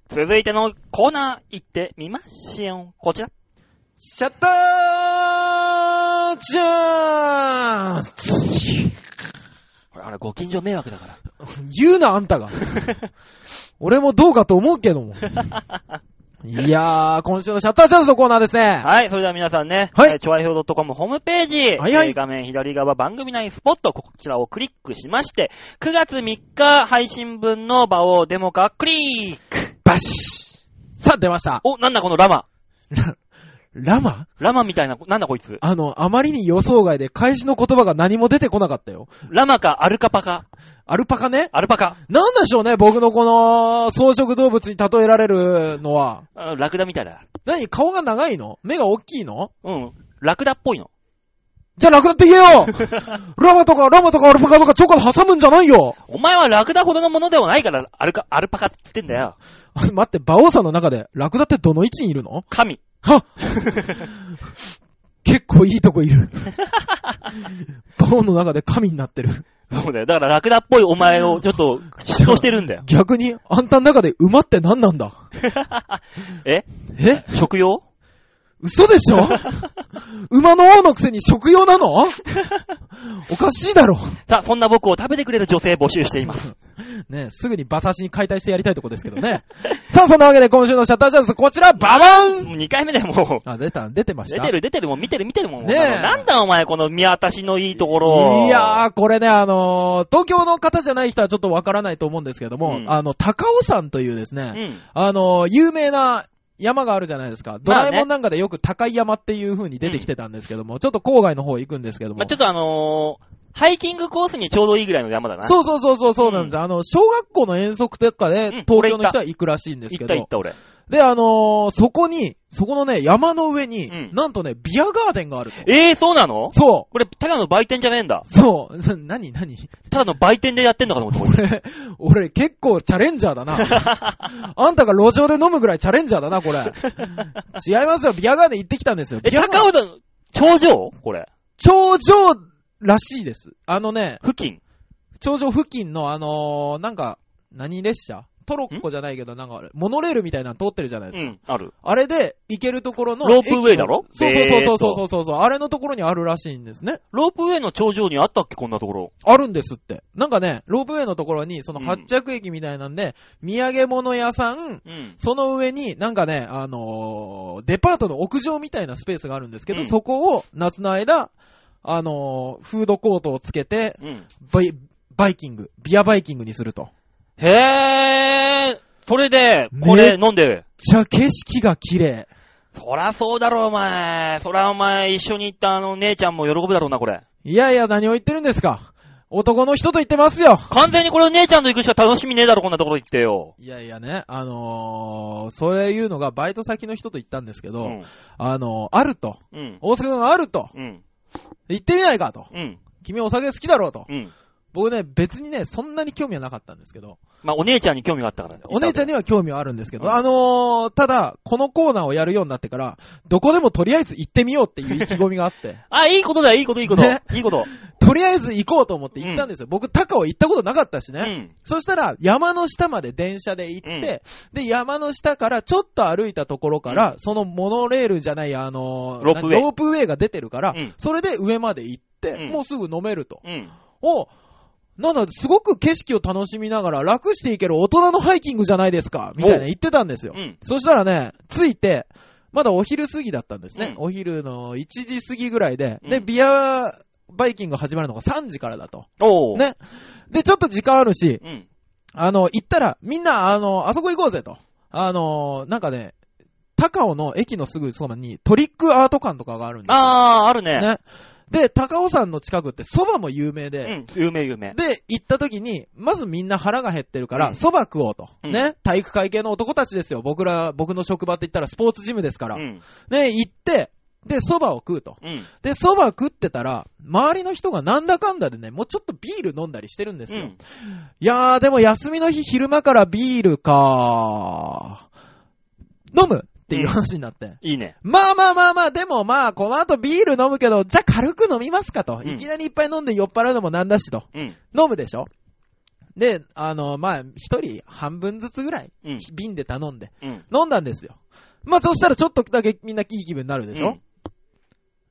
続いてのコーナー行ってみましょう。こちら。シャッターチャンスこれ、あれ、ご近所迷惑だから。言うな、あんたが。俺もどうかと思うけども。いやー、今週のシャッターチャンスのコーナーですね。はい、それでは皆さんね、はいえー、ちょわひょう .com ホームページ、はいはいえー画面左側番組内スポット、こちらをクリックしまして、9月3日配信分の場をデモ化クリックバシさあ、出ました。お、なんだこのラマ。ラ、ラマ？ラマみたいな、なんだこいつ？あの、あまりに予想外で開始の言葉が何も出てこなかったよ。ラマかアルカパか？アルパカね？アルパカ。なんでしょうね、僕のこの草食動物に例えられるのは。あラクダみたいだ。何？顔が長いの？目が大きいの？うん。ラクダっぽいの。じゃあラクダって言えよ ラマとかラマとかアルパカとかチョコで挟むんじゃないよお前はラクダほどのものではないから、アルカ、アルパカって言ってんだよ。あ 待って、馬王さんの中でラクダってどの位置にいるの？神。は 結構いいとこいる。馬王の中で神になってる。そうだよ。だからラクダっぽいお前をちょっと嫉妬してるんだよ。逆に、あんたの中で馬って何なんだ？え？え？食用？嘘でしょ？馬の王のくせに食用なの？おかしいだろ。さあ、そんな僕を食べてくれる女性募集しています。ねすぐに馬刺しに解体してやりたいとこですけどね。さあ、そんなわけで今週のシャッターチャンス、こちら、ババンもう2回目でもう。あ、出た、出てました？出てる出てるもう見てる見てるもん。ねえなんだお前この見渡しのいいところ。いやー、これね、あのー東京の方じゃない人はちょっとわからないと思うんですけども、うんあの、高尾山というですね、うん。あのー有名な山があるじゃないですか。ドラえもんなんかでよく高い山っていう風に出てきてたんですけども、ちょっと郊外の方行くんですけども。まあ、ちょっとあのー、ハイキングコースにちょうどいいぐらいの山だな。う。そうそうそうそうそうなんです、あの、小学校の遠足とかで、うん東京の人は行くらしいんですけど行った行っ、た俺。で、あのーそこに、そこのね、山の上に、うんなんとね、ビアガーデンがあると。えー、そうなの？そこれ、ただの売店じゃねえんだう。。そう。な、なになにただの売店でやってんのかと思って。俺、俺結構チャレンジャーだな。あんたが路上で飲むぐらいチャレンジャーだな、これ。違いますよ。ビアガーデン行ってきたんですよ。え、高尾山、頂上？これ。頂上らしいです。あのね、付近？頂上付近のあのーなんか、何列車？トロッコじゃないけど、なんか、モノレールみたいなの通ってるじゃないですか。うん、ある。あれで行けるところの。ロープウェイだろ？そうそうそうそうそうそう。あれのところにあるらしいんですね。ロープウェイの頂上にあったっけ？こんなところ。あるんですって。なんかね、ロープウェイのところに、そのうん発着駅みたいなんで、土産物屋さん、うん。その上に、なんかね、あのーデパートの屋上みたいなスペースがあるんですけど、うんそこを夏の間、あのーフードコートをつけて、うん。バイ、バイキング、ビアバイキングにすると。へー。それで、これ飲んで。じゃあ景色が綺麗。そらそうだろ、お前。そらお前、一緒に行ったあの姉ちゃんも喜ぶだろうな、これ。いやいや、何を言ってるんですか。男の人と言ってますよ。完全にこれ姉ちゃんと行くしか楽しみねえだろ、こんなところ行ってよ。いやいやね、あのー、それいうのがバイト先の人と言ったんですけど、うん。あのー、あると。うん。大阪があると。うん。行ってみないかと。うん。君お酒好きだろうと。うん。僕ね、別にね、そんなに興味はなかったんですけど、まあ、お姉ちゃんに興味があったから。お姉ちゃんには。は興味はあるんですけど、うんあのー、ただ、このコーナーをやるようになってから、どこでもとりあえず行ってみようっていう意気込みがあって、あ、いいことだよ、いいこと、いいこと。ねいいこと。とりあえず行こうと思って行ったんですよ。僕、高尾行ったことなかったしね。うん。そしたら、山の下まで電車で行って、で、山の下からちょっと歩いたところから、うんそのモノレールじゃない、あのーロープウェイが出てるから、うんそれで上まで行って、うんもうすぐ飲めると。うん。おなんだ、すごく景色を楽しみながら楽していける大人のハイキングじゃないですか、みたいな言ってたんですよ。うん。そしたらね、着いて、まだお昼過ぎだったんですね。うんお昼の1時過ぎぐらいで、で、うんビアバイキング始まるのが3時からだと。ね。で、ちょっと時間あるし、うん。あの、行ったら、みんな、あの、あそこ行こうぜと。あの、なんかね、高尾の駅のすぐそばにトリックアート館とかがあるんですよ。あー、あるね。ね。で、高尾山の近くって蕎麦も有名で、うん。有名、有名。で、行った時に、まずみんな腹が減ってるから、うん蕎麦食おうと。うんね？体育会系の男たちですよ。僕ら、僕の職場って言ったらスポーツジムですから。うん。ね、行って、で、蕎麦を食うと。うん。で、蕎麦食ってたら、周りの人がなんだかんだでね、もうちょっとビール飲んだりしてるんですよ。うん。いやー、でも休みの日昼間からビールか飲むっていう話になって。いいね。まあまあまあまあ、でもまあ、この後ビール飲むけど、じゃあ軽く飲みますかと。うんいきなりいっぱい飲んで酔っ払うのもなんだしと。うん。飲むでしょで、あの、まあ、一人半分ずつぐらい、うん。瓶で頼んで、うん。飲んだんですよ。まあ、そしたらちょっとだけみんないい気分になるでしょ、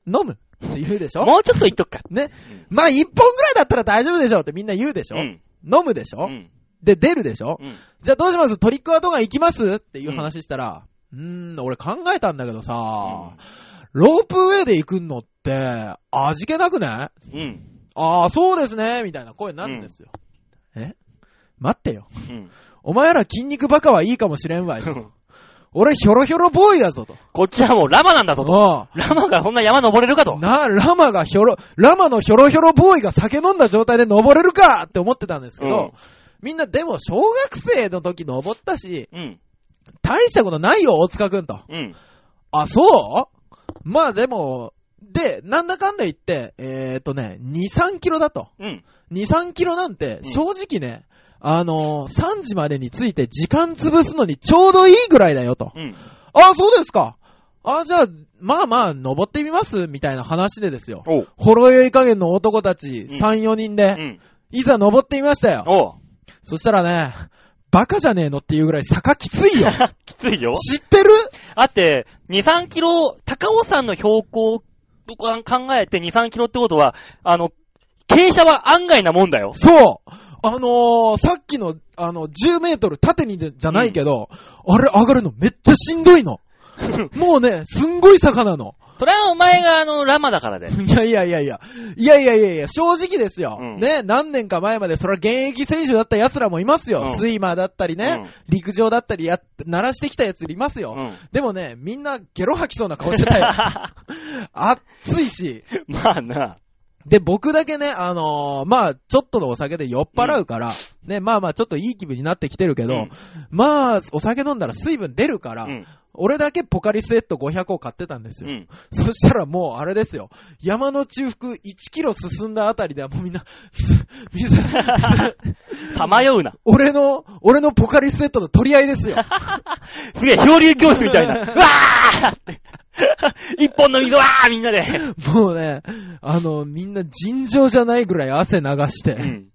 飲むって言うでしょもうちょっと言っとくか。ね。まあ、一本ぐらいだったら大丈夫でしょってみんな言うでしょ、うん。飲むでしょ、うん。で、出るでしょうん。じゃあどうします？トリックアートガン行きます？っていう話したら、うーん、俺考えたんだけどさ、ロープウェイで行くのって、味気なくない？うん。ああ、そうですね、みたいな声になるんですよ。え？待ってよ。うん。お前ら筋肉バカはいいかもしれんわうよ。ん俺ヒョロヒョロボーイだぞと。こっちはもうラマなんだぞと。あラマがそんな山登れるかと。な、ラマがヒョロ、ラマのヒョロヒョロボーイが酒飲んだ状態で登れるかって思ってたんですけど、うんみんなでも小学生の時登ったし、うん。大したことないよ、大塚くんと。うん。あ、そう？まあでも、で、なんだかんだ言って、えーっとね、2、3キロだと。うん。2、3キロなんて、うん正直ね、あのー3時までについて時間潰すのにちょうどいいぐらいだよと。うん。あ、そうですか。あ、じゃあ、まあまあ、登ってみますみたいな話でですよ。ほろ酔い加減の男たち、うん3、4人うで、ん。いざ登ってみましたよ。おう。そしたらね、バカじゃねえのっていうぐらい坂きついよ。きついよ。知ってる？あって、2、3キロ、高尾山の標高とか考えて2、3キロってことは、あの、傾斜は案外なもんだよ。そうあのー、さっきの、あの、10メートル縦にじゃないけど、あれ上がるのめっちゃしんどいの。もうね、すんごい坂なの。それはお前があの、ラマだからで。いやいやいやいや。いやいやいやいや、正直ですよ。うんね、何年か前までそれは現役選手だった奴らもいますよ。うんスイマーだったりね、うん陸上だったりや、鳴らしてきた奴いますよ。うん。でもね、みんなゲロ吐きそうな顔してたよ。暑いし。まあな。で、僕だけね、あのーまあ、ちょっとのお酒で酔っ払うから、ね、まあまあ、ちょっといい気分になってきてるけど、うんまあ、お酒飲んだら水分出るから、うん。俺だけポカリスエット500を買ってたんですよ。うん。そしたらもう、あれですよ。山の中腹1キロ進んだあたりではもうみんな、水、水、水さまような。俺の、俺のポカリスエットの取り合いですよ。すげえ、漂流教室みたいな。うわーって。一本の水、わーみんなで。もうね、あの、みんな尋常じゃないぐらい汗流して、うん。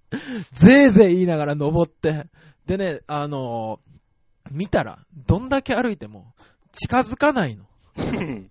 ぜいぜい言いながら登って、でね、あの見たら、どんだけ歩いても、近づかないの。うん。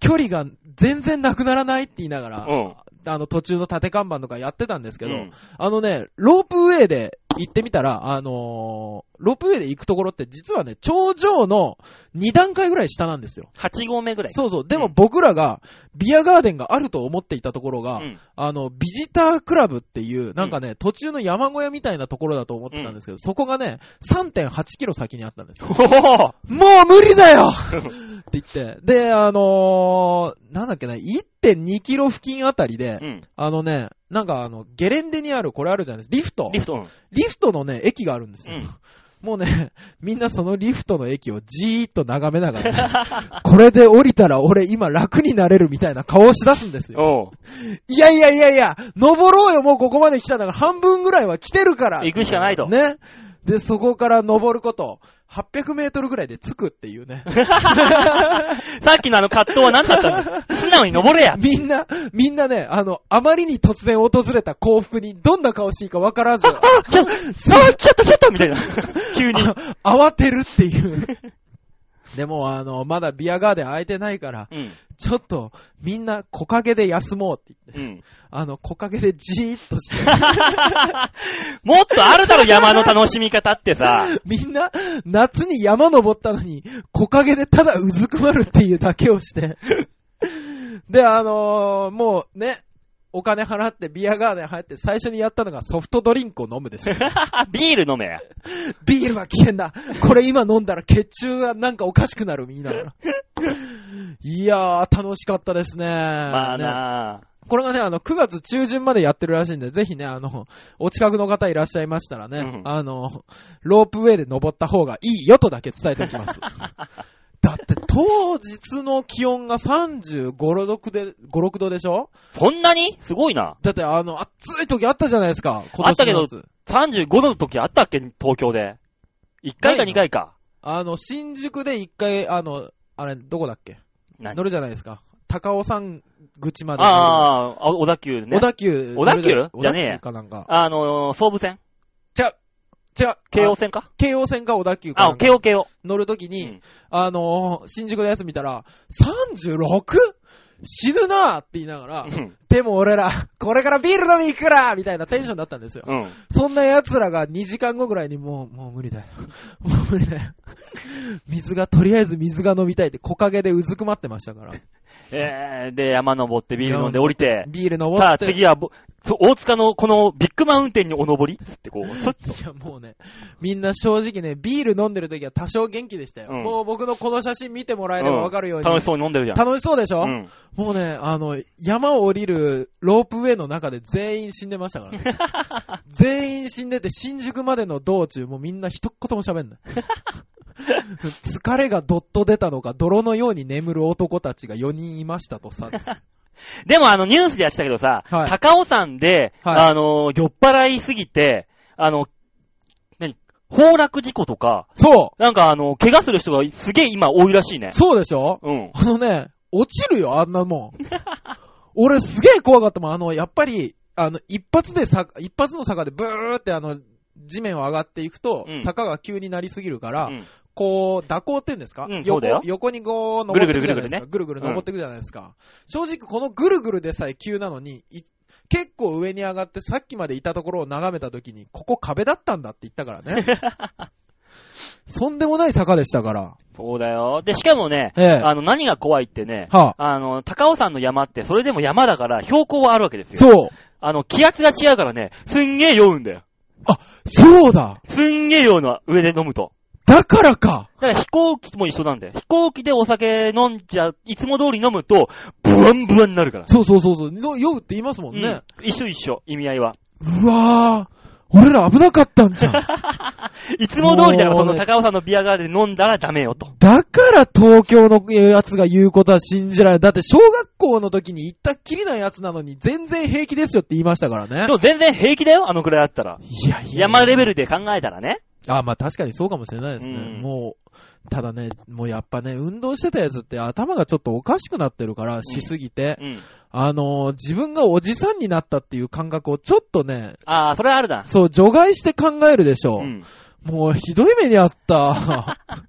距離が全然なくならないって言いながら、うんあの途中の縦看板とかやってたんですけど、うんあのね、ロープウェイで行ってみたら、あのーロープウェイで行くところって実はね、頂上の2段階ぐらい下なんですよ。8合目ぐらい。そうそう。でもうん僕らが、ビアガーデンがあると思っていたところが、うんあの、ビジタークラブっていう、なんかね、途中の山小屋みたいなところだと思ってたんですけど、そこがね、3.8キロ先にあったんですよ。もう無理だよ って言って。で、あのー、なんだっけな、1.2キロ付近あたりで、うん。あのね、なんかあの、ゲレンデにある、これあるじゃないですか、リフト。リフト。うんリフトのね、駅があるんですよ。うん。もうね、みんなそのリフトの駅をじーっと眺めながら、ね、これで降りたら俺今楽になれるみたいな顔をし出すんですよ。おう。いやいやいやいや、登ろうよ、もうここまで来たんだから半分ぐらいは来てるから。行くしかないと。ね。で、そこから登ること、800メートルぐらいで着くっていうね。さっきのあの葛藤は何だったんだ素直に登れや。みんな、みんなね、あの、あまりに突然訪れた幸福にどんな顔していいかわからず、あ、ちょ、あ、ちょっとちょっとみたいな。急に。あ慌てるっていう。でも、あの、まだビアガーデン空いてないから、うん。ちょっと、みんな木陰で休もうって言って、うん。あの、木陰でじーっとして、もっとあるだろ、山の楽しみ方ってさ。みんな、夏に山登ったのに、木陰でただうずくまるっていうだけをして、で、あのーもうね、お金払ってビアガーデン入って最初にやったのがソフトドリンクを飲むですよ。ビール飲めや。ビールは危険だこれ今飲んだら血中がなんかおかしくなるみんな。いやー、楽しかったですね。まあねなこれがね、あの、9月中旬までやってるらしいんで、ぜひね、あの、お近くの方いらっしゃいましたらね、うんあの、ロープウェイで登った方がいいよとだけ伝えておきます。だって、当日の気温が35、6で、5、6度でしょ？そんなに？すごいな。だって、あの、暑い時あったじゃないですか、今あったけど年の夏。35度の時あったっけ？東京で。1回か2回か。あの、新宿で一回、あの、あれ、どこだっけ？何？乗るじゃないですか。高尾山口まで。ああ、小田急ね。小田急。小田急？じゃねえや小田急かなんか。あのー、総武線？じゃ、違う。京王線か？京王線か小田急かなあ、京王京王。乗るときに、うんあのー新宿のやつ見たら、36? 死ぬなーって言いながら、うん。でも俺ら、これからビール飲み行くからみたいなテンションだったんですよ。うん。そんな奴らが2時間後ぐらいにもう、もう無理だよ。もう無理だよ。水が、とりあえず水が飲みたいって木陰でうずくまってましたから。えー、で、山登ってビール飲んで降りて、ビール飲もうさあって。次は大塚のこのビッグマウンテンにお登りつってこう、スッと。いや、もうね、みんな正直ね、ビール飲んでる時は多少元気でしたよ。うんもう僕のこの写真見てもらえればわかるように。楽しそうに飲んでるじゃん。楽しそうでしょ、うん。もうね、あの、山を降りるロープウェイの中で全員死んでましたからね。全員死んでて、新宿までの道中、もうみんな一言も喋んない。疲れがどっと出たのか、泥のように眠る男たちが4人いましたとさ。でもあのニュースでやってたけどさ、はい高尾山で、はいあの、酔っ払いすぎて、あの、何？崩落事故とか、そなんかあの、怪我する人がすげえ今多いらしいねう。そうでしょ？うん。あのね、落ちるよ、あんなもん。俺すげえ怖かったもん。あの、やっぱり、あの、一発でさ、一発の坂でブーってあの、地面を上がっていくと、うん坂が急になりすぎるから、うんこう、蛇行って言うんですか、うんそうだよ横横にこう、登っていくじゃないですか。ぐぐるぐる登っていくじゃないですか。正直このぐるぐるでさえ急なのに、い結構上に上がってさっきまでいたところを眺めたときに、ここ壁だったんだって言ったからね。そんでもない坂でしたから。そうだよ。で、しかもね、ええあの、何が怖いってね、はあ、あの、高尾山の山って、それでも山だから、標高はあるわけですよ。そう。あの、気圧が違うからね、すんげえ酔うんだよ。そうだすんげえ酔うのは上で飲むと。だからかだから飛行機も一緒なんだよ。飛行機でお酒飲んじゃ、いつも通り飲むと、ブワンブワンになるから。そうそうそうそう。の酔うって言いますもんね。うん。一緒一緒、意味合いは。うわぁ。俺ら危なかったんじゃん。いつも通りだから、そうの高尾山のビアガーデンで飲んだらダメよと。だから東京のやつが言うことは信じられない。だって小学校の時に行ったっきりなやつなのに全然平気ですよって言いましたからねで。も全然平気だよ、あのくらいあったら。いやいや。山レベルで考えたらね。あ、まあ確かにそうかもしれないですね。うんもう、ただね、もうやっぱね、運動してたやつって頭がちょっとおかしくなってるから、しすぎて。うん。あのー自分がおじさんになったっていう感覚をちょっとね、ああ、それはあるだ。そう、除外して考えるでしょう。うん。もうひどい目にあった。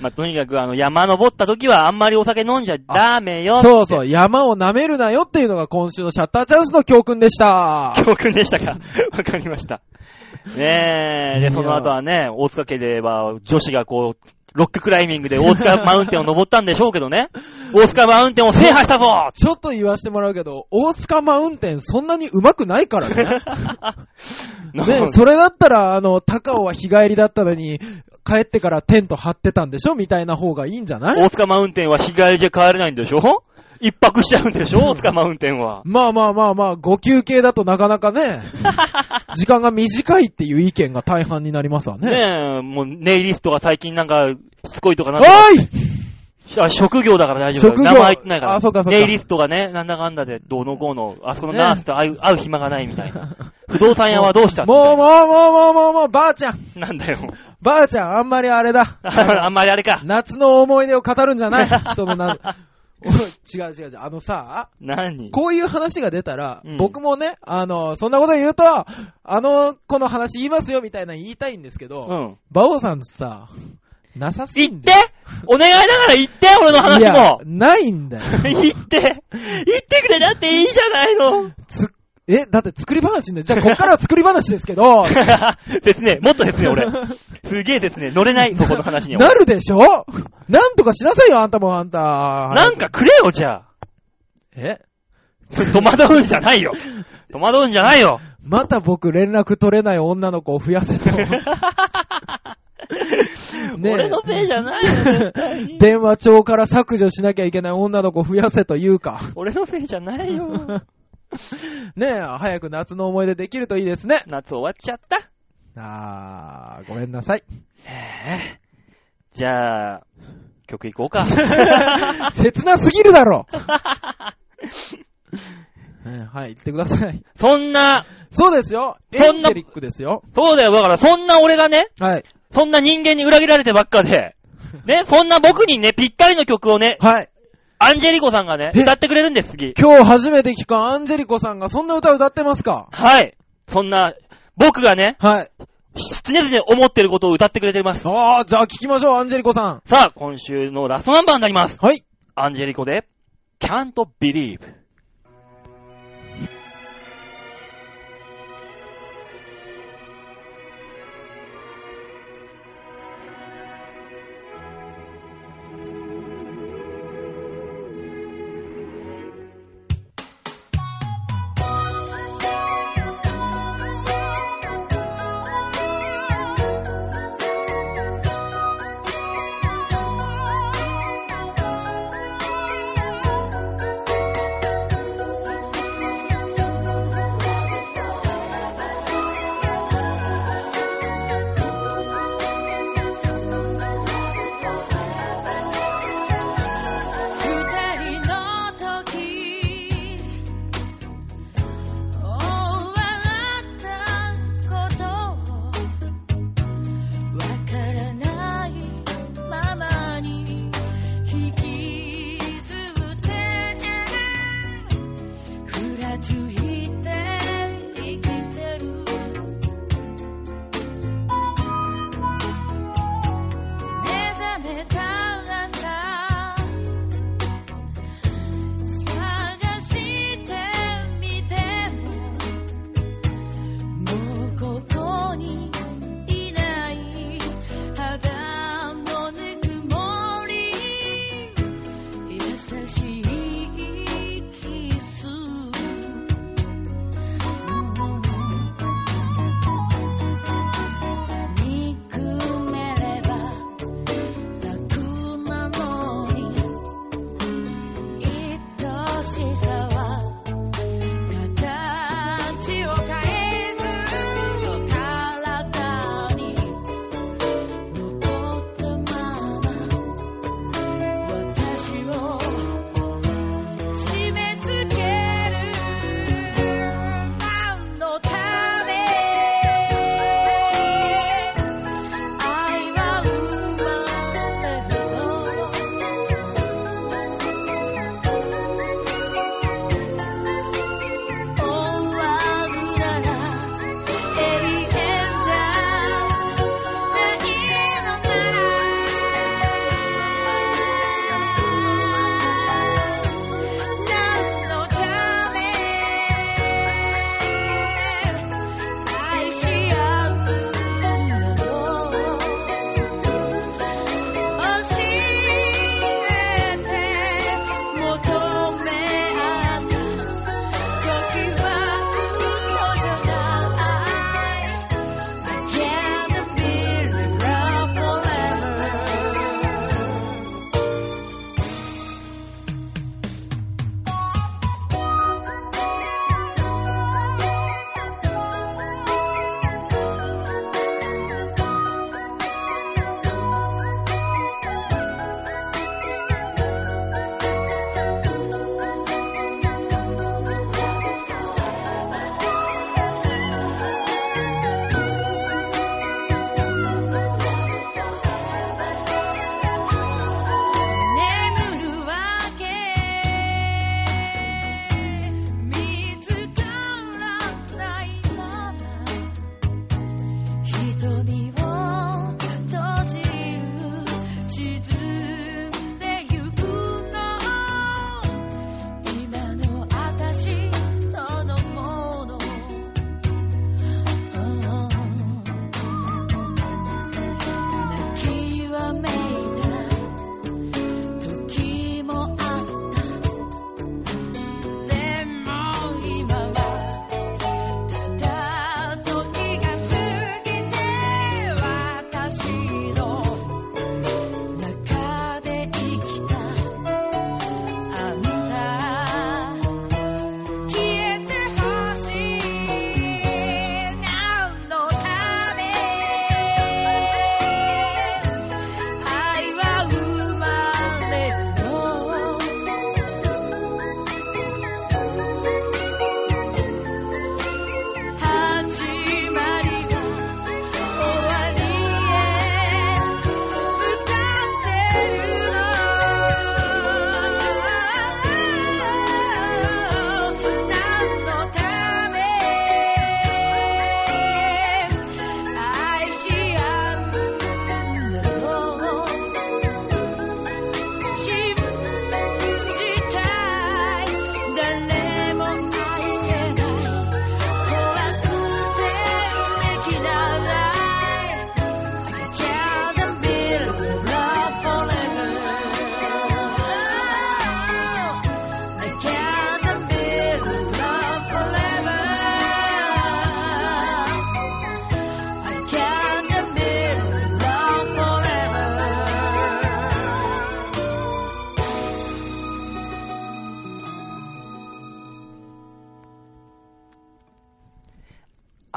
まあ、とにかく、あの、山登った時はあんまりお酒飲んじゃダメよ。そうそう、山を舐めるなよっていうのが今週のシャッターチャンスの教訓でした。教訓でしたかわかりました。ねえ、で、その後はね、大塚家では女子がこう、ロッククライミングで大塚マウンテンを登ったんでしょうけどね。大塚マウンテンを制覇したぞ。ちょっと言わせてもらうけど、大塚マウンテンそんなに上手くないからね。ね、それだったら、あの、高尾は日帰りだったのに、帰ってからテント張ってたんでしょみたいな方がいいんじゃない？大塚マウンテンは日帰りじゃ帰れないんでしょ？一泊しちゃうんでしょ？大塚マウンテンは。まあまあまあまあ、ご休憩だとなかなかね、時間が短いっていう意見が大半になりますわね。ねえ、もうネイリストが最近なんか、しつこいとかなんかいあ職業だから大丈夫。職業名前言ってないから。あそうかそうかネイリストがね、なんだかんだで、どうのこうの、あそこのナースと会う,、会う暇がないみたいな。不動産屋はどうした。もうもうもうもうもうもう、ばあちゃんなんだよ。ばあちゃん、あんまりあれだ。あんまりあれか。夏の思い出を語るんじゃない人のな、違う違う違う。あのさ、何？こういう話が出たら、うん。僕もね、あの、そんなこと言うと、あの、この話言いますよみたいなの言いたいんですけど、うん。馬王さんさ、なさすぎ言ってんだよお願いだから言って俺の話いやもないんだよ。言って。言ってくれだっていいじゃないの。つ、え、だって作り話ね。じゃあ、こっからは作り話ですけど、ですね、もっとですね、俺。すげえですね、乗れない、そこの話には。なるでしょ？なんとかしなさいよ、あんたもあんた。なんかくれよ、じゃあ。え？戸惑うんじゃないよ。戸惑うんじゃないよ。また僕連絡取れない女の子を増やせと。ねえ俺のせいじゃないよ、電話帳から削除しなきゃいけない女の子を増やせというか。俺のせいじゃないよ。ねえ、早く夏の思い出できるといいですね。夏終わっちゃった。あー、ごめんなさい。へぇじゃあ、曲いこうか。切なすぎるだろ はい、言ってください。そんな、そうですよ。エそんなンジェリックですよ。そうだよ、だからそんな俺がね、はい。そんな人間に裏切られてばっかで、ね、そんな僕にね、ぴったりの曲をね、はい。アンジェリコさんがね、え？歌ってくれるんです、次。今日初めて聞くアンジェリコさんがそんな歌歌ってますか？はい。そんな、僕がね、はい。常々思ってることを歌ってくれてます。ああ、じゃあ聞きましょう、アンジェリコさん。さあ、今週のラストナンバーになります。はい。アンジェリコで、can't believe。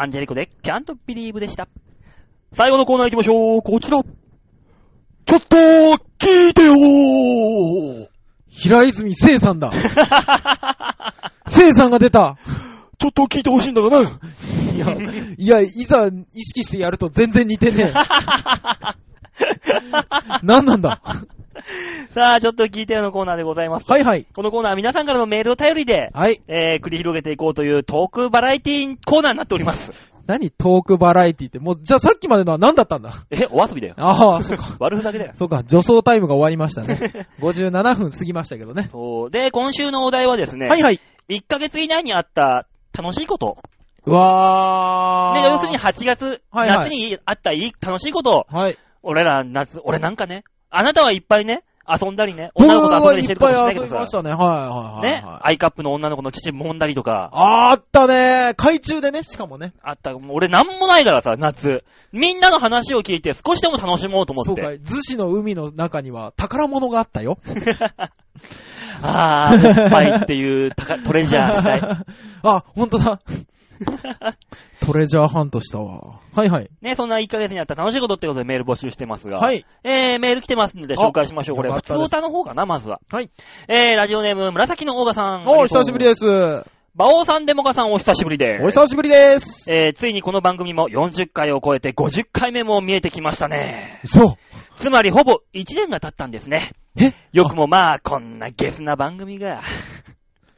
アンジェリコで Can't Believe でした。最後のコーナー行きましょう。こちら。ちょっと、聞いてよー平泉聖さんだ。聖さんが出た。ちょっと聞いてほしいんだがな。いや、いや、いざ意識してやると全然似てねえ。何なんだ？さあ、ちょっと聞いてよのコーナーでございます。はいはい。このコーナーは皆さんからのメールを頼りで、はい。えー、繰り広げていこうというトークバラエティコーナーになっております。何トークバラエティって？もう、じゃあさっきまでのは何だったんだ？え、お遊びだよ。ああ、そうか。悪ふざけだよ。そうか、助走タイムが終わりましたね。57分過ぎましたけどね。そう。で、今週のお題はですね、はいはい。1ヶ月以内にあった楽しいこと。うわー。で、要するに8月、はいはい夏にあったいい楽しいことを、はい。俺ら夏、俺なんかね、あなたはいっぱいね、遊んだりね、女の子と遊んだりしてるかもしれないけどさ僕はいっぱい遊びまし、たね。はいはいはい。ね、アイカップの女の子の乳揉んだりとか、あったね海中でね、しかもね。あった、俺なんもないからさ、夏。みんなの話を聞いて少しでも楽しもうと思そうかって。、逗子の海の中には宝物があったよ。あー、おっぱいっていうトレジャーしたい。あ、ほんとだ。トレジャーハントしたわ。はいはい。ね、そんな1ヶ月にあった楽しいことってことでメール募集してますが。はい。えー、メール来てますんで紹介しましょう。これ、普通歌の方かな、まずは。はい。えー、ラジオネーム、紫のオーガさん。お、久しぶりです。馬王さん、デモカさん、お久しぶりです。お久しぶりです。えー、ついにこの番組も40回を超えて50回目も見えてきましたね。嘘。つまりほぼ1年が経ったんですね。え？よくもまあ、こんなゲスな番組が。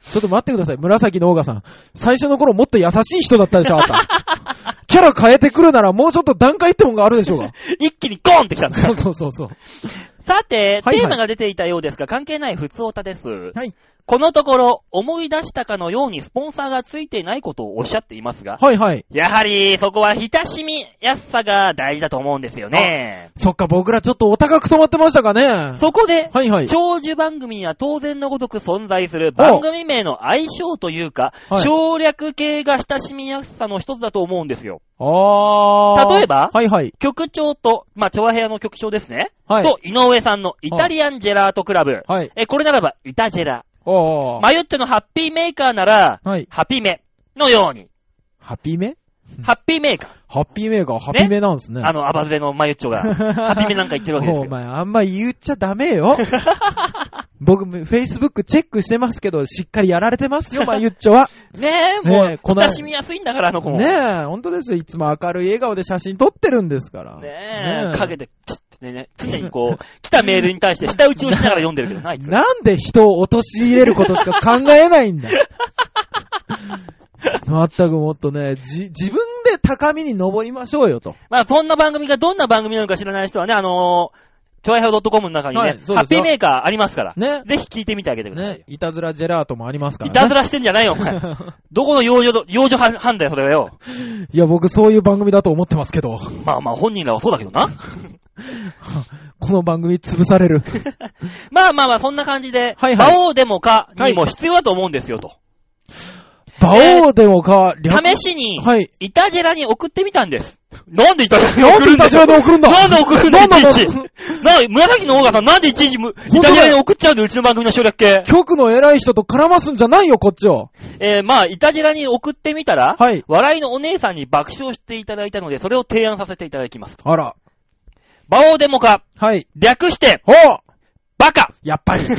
ちょっと待ってください。紫のオーガさん。最初の頃もっと優しい人だったでしょ、あんた。キャラ変えてくるならもうちょっと段階ってもんがあるでしょうが。一気にゴーンってきたんですそうそうそうそう。さて、はいテーマが出ていたようですが、関係ない普通オタです。はい。このところ、思い出したかのようにスポンサーがついていないことをおっしゃっていますが、はいはい。やはり、そこは親しみやすさが大事だと思うんですよね。そっか、僕らちょっとお高く止まってましたかね。そこで、はいはい。長寿番組には当然のごとく存在する番組名の相性というか、はい省略系が親しみやすさの一つだと思うんですよ。あー。例えばはいはい。局長と、まあ、チョアヘアの局長ですね。はい。と、井上さんのイタリアンジェラートクラブ。はい。え、これならば、イタジェラ。おー。マユッチョのハッピーメーカーなら、はい。ハピメのように。ハッピーメ？ハッピーメーカー。ハッピーメーカー、ハッピーメなんですね。あの、アバズレのマユッチョが、ハピメなんか言ってるわけですよ。お前、あんま言っちゃダメよ。僕、Facebook チェックしてますけど、しっかりやられてますよ、まあ、ゆっちょは。ねえ、もう、ねえこの親しみやすいんだから、あの子も。ねえ、ほんとですよ。いつも明るい笑顔で写真撮ってるんですから。ねえ、かけて、チッってね、常にこう、来たメールに対して下打ちをしながら読んでるけどな、あいつ。なんで人を陥れることしか考えないんだ。まったくもっとね、じ、自分で高みに登りましょうよと。まあ、そんな番組がどんな番組なのか知らない人はね、あのー、ちょいはよ .com の中にね、はいそうハッですよピーメーカーありますから。ね。ぜひ聞いてみてあげてください。ね、いたずらジェラートもありますからね。いたずらしてんじゃないよ、お前。どこの幼女ど、幼女犯犯だよ、それはよ。いや、僕そういう番組だと思ってますけど。まあまあ、本人らはそうだけどな。この番組潰される。まあまあまあ、そんな感じで、はいはい馬王デモかにも必要だと思うんですよ、と。馬王でもか、略試しに、はい。イタジェラに送ってみたんです。なんでイタジェラに送るんだよずらで送るんだ？なんで送るんだなんだいちいち。な、紫のオーガさんなんでいちいちむイタジェラに送っちゃうんだよ、うちの番組の省略系。局の偉い人と絡ますんじゃないよ、こっちを。えー、まあ、イタジェラに送ってみたら、はい。笑いのお姉さんに爆笑していただいたので、それを提案させていただきます。あら。馬王デモか、はい。略して、おバカやっぱり。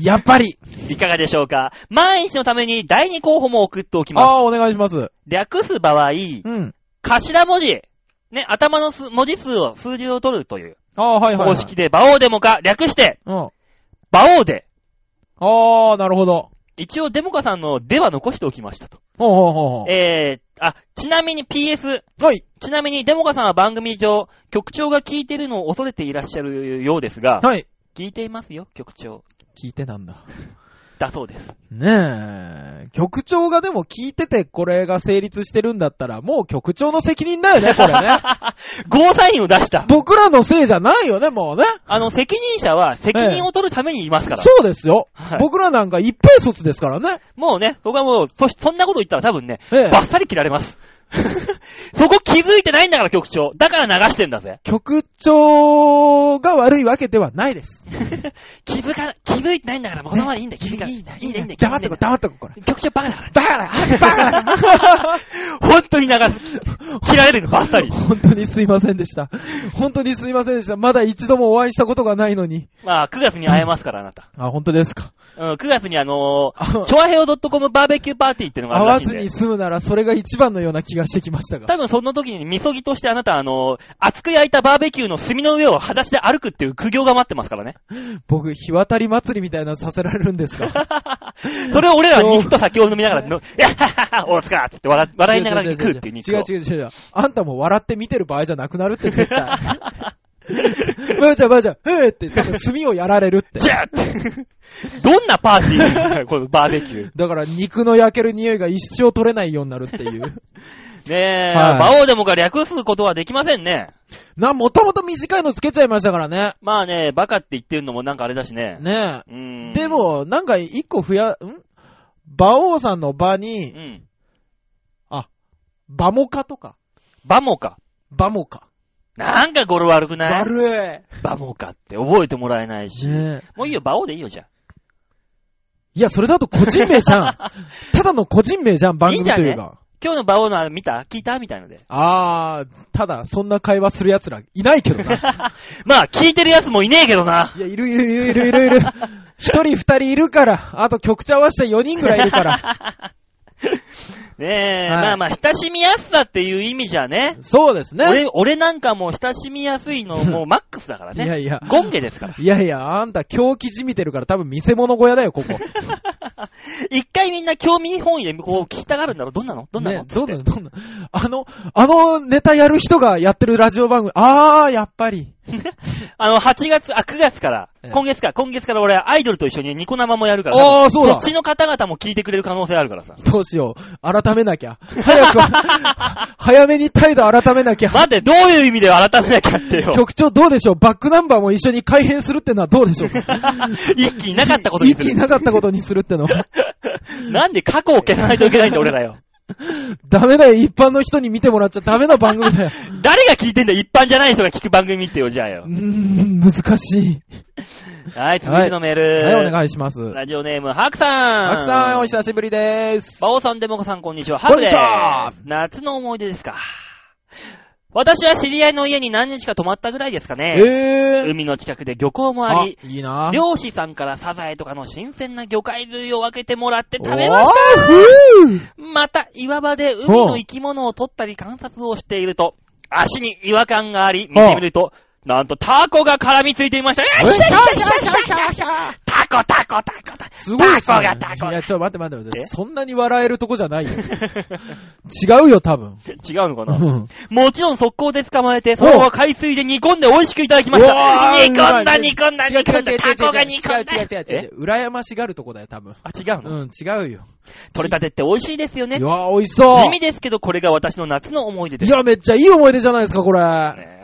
やっぱり。いかがでしょうか万一のために第二候補も送っておきます。ああ、お願いします。略す場合、うん。頭文字、ね、頭のす文字数を、数字を取るというああ、はいはい、はい。方式で、馬王デモか、略して、うん。あ馬王で、あ、なるほど。一応デモカさんのでは残しておきましたと。ほうほうほうほう。えー、あ、ちなみに PS、はい。ちなみにデモカさんは番組上、局長が聞いてるのを恐れていらっしゃるようですが、はい。聞いていますよ、局長。聞いてなんだ。だそうです。ねえ。局長がでも聞いててこれが成立してるんだったら、もう局長の責任だよね、これね。ゴーサインを出した。僕らのせいじゃないよね、もうね。あの、責任者は責任を取るためにいますから。そうですよ。はい僕らなんか一平卒ですからね。もうね、僕はもう、そ、そんなこと言ったら多分ね、ええバッサリ切られます。そこ気づいてないんだから、局長。だから流してんだぜ。局長が悪いわけではないです。気づか、気づいてないんだから、もうそのままでいいんだよ、気づかない。いいんだ、いいんだ、いいんだ。黙ってこ、黙ってこ、これ。局長バカだから。バカだバカだ本当に流す。切られるの、バッサリ。本当にすいませんでした。本当にすいませんでした。まだ一度もお会いしたことがないのに。まあ、9月に会えますから、あなた。あ、本当ですか。うん、9月にあのあー、チョアヘオ .com バーベキューパーティーってのがあ会るらしいんでわずに。済むならそれが一番のような気がしてきましたが。多分その時に、みそぎとしてあなた、あのー、熱く焼いたバーベキューの炭の上を裸足で歩くっていう苦行が待ってますからね。僕、日渡り祭りみたいなのさせられるんですか？それを俺らは肉と酒を飲みながら、のやっはっはっはおつかって笑笑いながら食うっていう肉を。違う違う違う違う。あんたも笑って見てる場合じゃなくなるって絶対。ばあちゃんばあちゃん、へーって、多分炭をやられるって。ジャーって。どんなパーティーですかこのバーベキュー。だから肉の焼ける匂いが一生取れないようになるっていう。ねえ、はい馬王でもが略すことはできませんね。な、もともと短いのつけちゃいましたからね。まあね、バカって言ってるのもなんかあれだしね。ねうーん。で、も、なんか一個増や、ん？馬王さんの場うに、ん。馬モカとか、バモか。馬モカ。なんか語呂悪くない？悪バモかって覚えてもらえないし。もういいよ、馬王でいいよ、じゃいや、それだと個人名じゃん。ただの個人名じゃん、番組というか。今日の馬王のあれ見た？聞いた？みたいので。あー、ただ、そんな会話する奴らいないけどな。まあ、聞いてる奴もいねえけどな。いや、いるいるいるいるいるいる。一人二人いるから、あと局長合わせて4人ぐらいいるから。ねえ、はいまあまあ、親しみやすさっていう意味じゃね。そうですね。俺、俺なんかもう親しみやすいの もうマックスだからね。いやいや。ゴンゲですから。いやいや、あんた狂気じみてるから多分見せ物小屋だよ、ここ。一回みんな興味本位でこう聞きたがるんだろう。どんなの？どんなの、ね、どうなの？どうなの？あの、あのネタやる人がやってるラジオ番組、あー、やっぱり。あの、8月、あ、9月からええ、今月か、今月から俺、アイドルと一緒にニコ生もやるから、あーそうだそっちの方々も聞いてくれる可能性あるからさ。どうしよう。改めなきゃ。早く、早めに態度改めなきゃ。待って、どういう意味で改めなきゃってよ。局長どうでしょう？バックナンバーも一緒に改変するってのはどうでしょう？か 一気になかったことにする一気になかったことにするってのは？なんで過去を消さないといけないんだ、俺らよ。ダメだよ、一般の人に見てもらっちゃダメな番組だよ。誰が聞いてんだよ、一般じゃない人が聞く番組ってよ、じゃあよ うー。ん、難しい。はい、続いてのメール。はい、お願いします。ラジオネーム、ハクさん。マキさん、お久しぶりです。バオさん、デモカさん、こんにちは。ハクですちは。夏の思い出ですか。私は知り合いの家に何日か泊まったぐらいですかね。えー。海の近くで漁港もあり、いいな漁師さんからサザエとかの新鮮な魚介類を分けてもらって食べました。また、岩場で海の生き物を取ったり観察をしていると、足に違和感があり、見てみると、なんとタコが絡みついていました。よっしゃよっしゃよっしゃよっしゃよっしゃタコタコタコタコ。すごいタコがタコいや、ちょ、待って待って待って。えそんなに笑えるとこじゃないよ。違うよ、多分。違うのかな？うんもちろん速攻で捕まえて、そのまま海水で煮込んで美味しくいただきました。煮込んだ煮込んだ煮込んだタコが煮込んだ違う違う違う違う。羨ましがるとこだよ、多分。あ、違うの、うん、違うよ。取れたてって美味しいですよねい。や、美味しそう。地味ですけど、これが私の夏の思い出です。いや、めっちゃいい思い出じゃないですか、これ。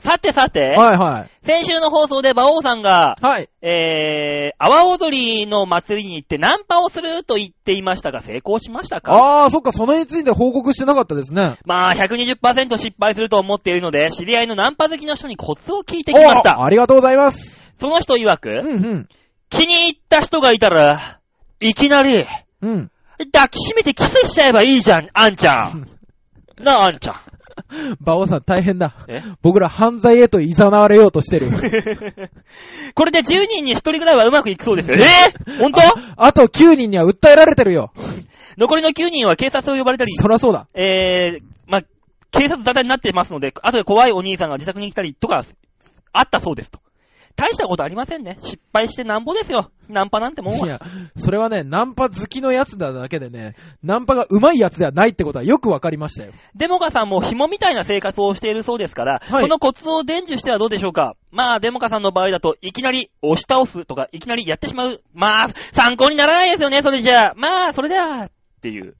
さてさて、いはい。先週の放送で馬王さんが、はい。えー、阿波踊りの祭りに行ってナンパをすると言っていましたが、成功しましたか？あー、そっか、そのについて報告してなかったですね。まあ、120%失敗すると思っているので、知り合いのナンパ好きの人にコツを聞いてきました。おありがとうございます。その人曰く、うん、うん。気に入った人がいたら、いきなり、うん。抱きしめてキスしちゃえばいいじゃん、あんちゃん。なあ、あんちゃん。馬王さん大変だ。え？僕ら犯罪へと誘われようとしてる。これで10人に1人ぐらいはうまくいくそうですよ。え？ー、本当？あと9人には訴えられてるよ。残りの9人は警察を呼ばれたり、そらそうだ。えー、まあ、警察沙汰になってますので、後で怖いお兄さんが自宅に来たりとか、あったそうですと。大したことありませんね。失敗してなんぼですよ。ナンパなんてもんは。いや、それはね、ナンパ好きのやつだだけでね、ナンパが上手いやつではないってことはよくわかりましたよ。デモカさんも紐みたいな生活をしているそうですから、はいこのコツを伝授してはどうでしょうかまあ、デモカさんの場合だと、いきなり押し倒すとか、いきなりやってしまう。まあ、参考にならないですよね、それじゃあ。まあ、それでは、っていう。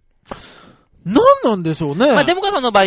なんなんでしょうね。まあ、デモカさんの場合、